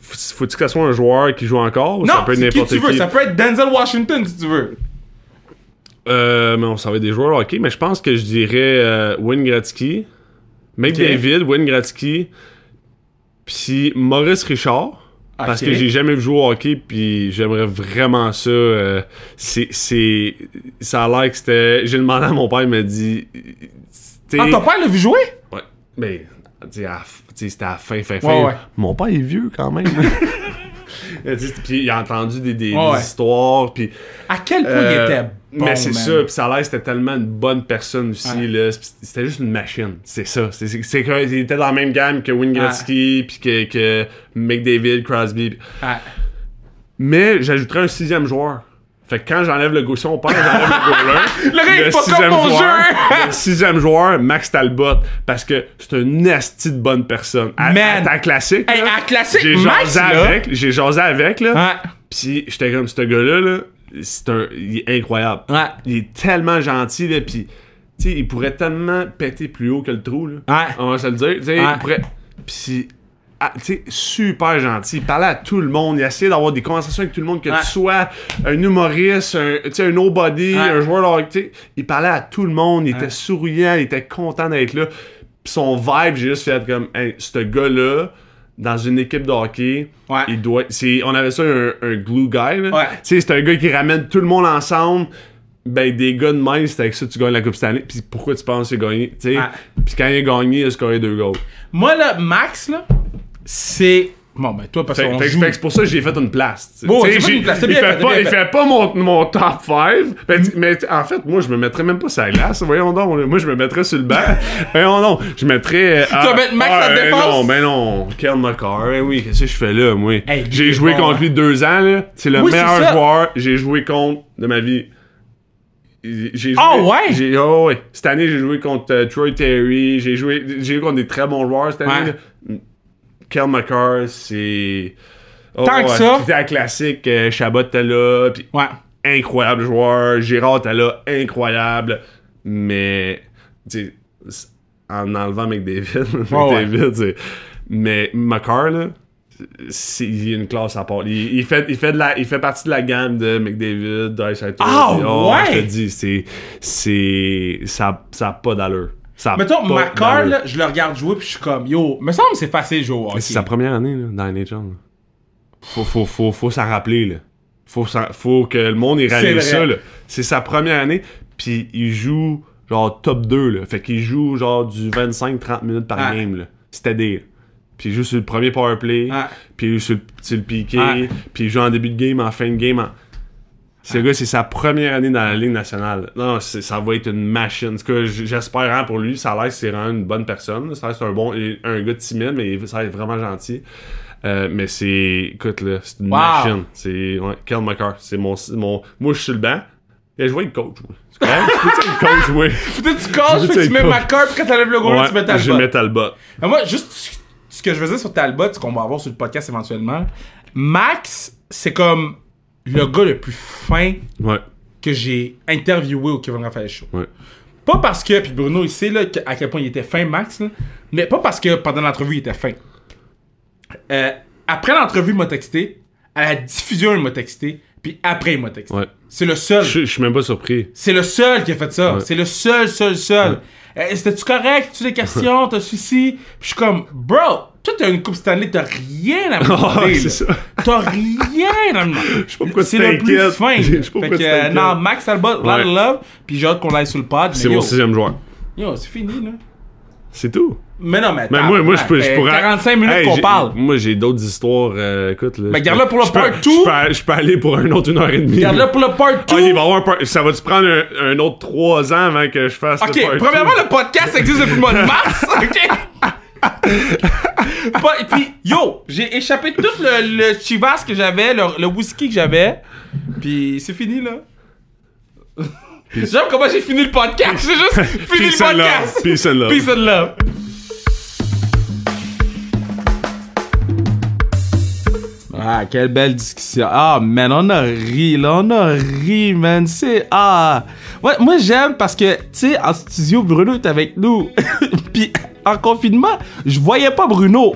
faut- faut-tu que ça soit un joueur qui joue encore ou non, ça peut être c'est qui tu veux. qui? Ça peut être Denzel Washington, si tu veux. Euh, mais on va des joueurs ok, mais je pense que je dirais euh, Wayne Gretzky, McDavid, Wayne Gretzky, puis Maurice Richard. Parce que j'ai jamais vu jouer au hockey, puis j'aimerais vraiment ça. euh, c'est, c'est, ça a l'air que c'était. J'ai demandé à mon père, il m'a dit. Ah, ton père l'a vu jouer? Ouais, mais c'était à la fin, fin, fin. Ouais, ouais. Mon père est vieux quand même. Puis il a entendu des, des, Ouais, des ouais. histoires, puis À quel point il euh, était bon, mais c'est ça, puis ça a l'air c'était tellement une bonne personne aussi, Ouais. C'était juste une machine. C'est ça. C'est, c'est, c'est que- il était dans la même gamme que Wayne Gretzky, puis que, que McDavid, Crosby. Mais j'ajouterais un sixième joueur. Fait que quand j'enlève le goal, on parle, j'enlève le goaler. Le est pas sixième comme mon joueur, jeu. le sixième joueur, Max Talbot, parce que c'est un esti de bonne personne. À, Man. à classique, Hey, là, à classique, j'ai Max, jasé là. avec, j'ai jasé avec, là. Ouais. Pis j'étais comme, ce gars-là, là, c'est un, il est incroyable. Ouais. Il est tellement gentil, là, pis, tu sais, il pourrait tellement péter plus haut que le trou, là. Ouais. On va se le dire. Tu sais, Ouais. il pourrait. Pis, ah, super gentil. Il parlait à tout le monde. Il essayait d'avoir des conversations avec tout le monde, que Ouais. tu sois un humoriste, un, un nobody, Ouais. un joueur de hockey. Il parlait à tout le monde. Il Ouais. était souriant. Il était content d'être là. Pis son vibe, j'ai juste fait comme, hey, ce gars-là, dans une équipe de hockey, il doit. On avait ça un, un glue guy, c'est un gars qui ramène tout le monde ensemble. Ben, des gars de même, c'est avec ça que tu gagnes la Coupe Stanley. Puis pourquoi tu penses qu'il a gagné? Tu sais, Ouais. puis quand il a gagné, il a scoré deux goals. Moi, là, Max, là, c'est. Bon, ben, toi, parce qu'on joue. que c'est pour ça que j'ai fait une place. tu. Bon, Tu sais, j'ai fait j'ai- une place, c'est il fait pas, il fait. pas mon, mon top 5. mais t- en fait, moi, je me mettrais même pas sur la glace. Voyons donc. Moi, je me mettrais sur le banc. Voyons donc. Je mettrais. euh, vas mettre Max à euh, défense? Non, ben non. Kel McCarr. Eh oui, qu'est-ce que je fais là, moi? Hey, j'ai joué bon, contre hein. lui deux ans, là. C'est le Oui, meilleur joueur j'ai joué contre de ma vie. Joué, Ah ouais? Oh ouais. Cette année, j'ai joué contre euh, Troy Terry. J'ai joué, joué contre des très bons joueurs cette année. Ouais. Kel McCarr, c'est. Oh, Tant que ouais. ça. C'était la classique. euh, Chabot était là. Puis Ouais. incroyable joueur. Gérard était là. Incroyable. Mais. En enlevant McDavid. ouais. McDavid, c'est- Mais McCarr, là. il a une classe à part. Il, il fait, il, fait de la, il fait partie de la gamme de McDavid, Dreisaitl. Ah, oh, ouais? Je te dis, c'est. ça, ça a pas d'allure. Ça Mettons, d'allure. là, je le regarde jouer puis je suis comme, yo, me semble que c'est facile jouer au hockey. C'est sa première année là, dans NHL. là. Faut, faut, faut, faut s'en rappeler. Là. Faut, faut que le monde ait réalisé ça. là. C'est sa première année, puis il joue genre top 2. Là. Fait qu'il joue genre du 25-30 minutes par Ah. game. des. Puis il joue sur le premier power play, Ah. puis il joue sur le, sur le piqué, Ah. puis il joue en début de game, en fin de game. en- Ce gars, c'est sa première année dans la Ligue nationale. Non, ça va être une machine. Ce que j'espère hein, pour lui, ça a l'air que c'est vraiment une bonne personne. Ça c'est un bon, un gars timide, mais ça a l'air vraiment gentil. Euh, mais c'est, écoute là, c'est une Wow. machine. C'est, ouais, Kel c'est mon, mon, moi je suis le banc. Et je vois le coach. Je peux-tu le coach? Peut-être tu puis C'est tu mets. Macar puis quand t'enlèves le gros, Ouais, tu mets ta je mets Talbot. Mais moi, juste ce que je veux dire sur Talbot, ce qu'on va avoir sur le podcast éventuellement, Max, c'est comme le gars le plus fin Ouais, que j'ai interviewé au Kevin Raphaël Show. ouais. Pas parce que, puis Bruno, il sait là, à quel point il était fin, Max, là, mais pas parce que pendant l'entrevue, il était fin. Euh, après l'entrevue, il m'a texté, à la diffusion, il m'a texté, puis après, il m'a texté. Ouais. C'est le seul. Je je suis même pas surpris. C'est le seul qui a fait ça. Ouais. C'est le seul, seul, seul. Euh, C'était-tu correct? Tu des questions? T'as souci? Puis je suis comme, bro, toi t'as une coupe Stanley, t'as rien à me demander. c'est là. ça. T'as rien à me demander. Je sais pas pourquoi tu C'est le plus fin. Je sais pas Fait pourquoi que, tu euh, non, Max lot Ouais. love. Puis j'ai hâte qu'on aille sur le pod. C'est mon sixième joueur. Yo, c'est fini, là. C'est tout. Mais non, mais Mais moi, moi je, peux, je fait pourrais. 45 minutes Hey, qu'on parle. Moi, j'ai d'autres histoires. euh, écoute, là. Mais garde-le pour le part two. Je peux, je peux aller pour un autre une heure et demie. Regarde-le pour le part 2. Ah, il va avoir un part- Ça va-tu prendre un, un autre trois ans avant que je fasse Ok, le part premièrement, two? le podcast existe depuis le mois de mars, ok? Pas- et puis, yo, j'ai échappé tout le, le chivas que j'avais, le, le whisky que j'avais, puis c'est fini, là. J'aime comment j'ai fini le podcast, j'ai juste fini Peace le and love. podcast. Peace and love. Peace and love. Ah, quelle belle discussion. Ah, man, on a ri, là, on a ri, man. C'est. Ah. Moi, moi j'aime parce que, tu sais, en studio, Bruno est avec nous. Puis, en confinement, je voyais pas Bruno.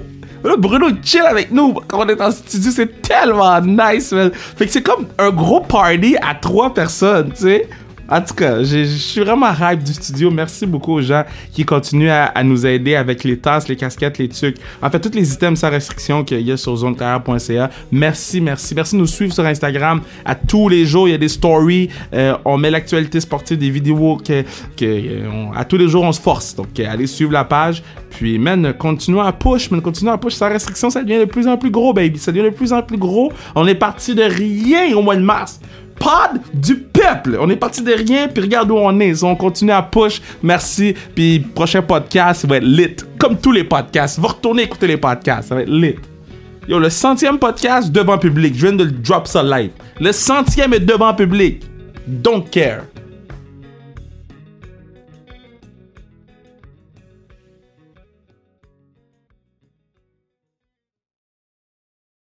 Bruno il chill avec nous quand on est en studio, c'est tellement nice, man. Fait que c'est comme un gros party à trois personnes, tu sais. En tout cas, je suis vraiment hype du studio. Merci beaucoup aux gens qui continuent à, nous aider avec les tasses, les casquettes, les trucs. En fait, tous les items sans restriction qu'il y a sur zonecarrière.ca. Merci, merci. Merci de nous suivre sur Instagram. À tous les jours, il y a des stories. Euh, on met l'actualité sportive, des vidéos que, que euh, on- à tous les jours, on se force. Donc, euh, allez suivre la page. Puis, man, continuons à push, man, continuons à push. Sans restriction, ça devient de plus en plus gros, baby. Ça devient de plus en plus gros. On est parti de rien au mois de mars pod du peuple. On est parti de rien, puis regarde où on est. On continue à push. Merci. Puis prochain podcast, ça va être lit. Comme tous les podcasts. Va retourner écouter les podcasts. Ça va être lit. Yo, le centième podcast devant public. Je viens de le drop ça live. Le centième est devant public. Don't care.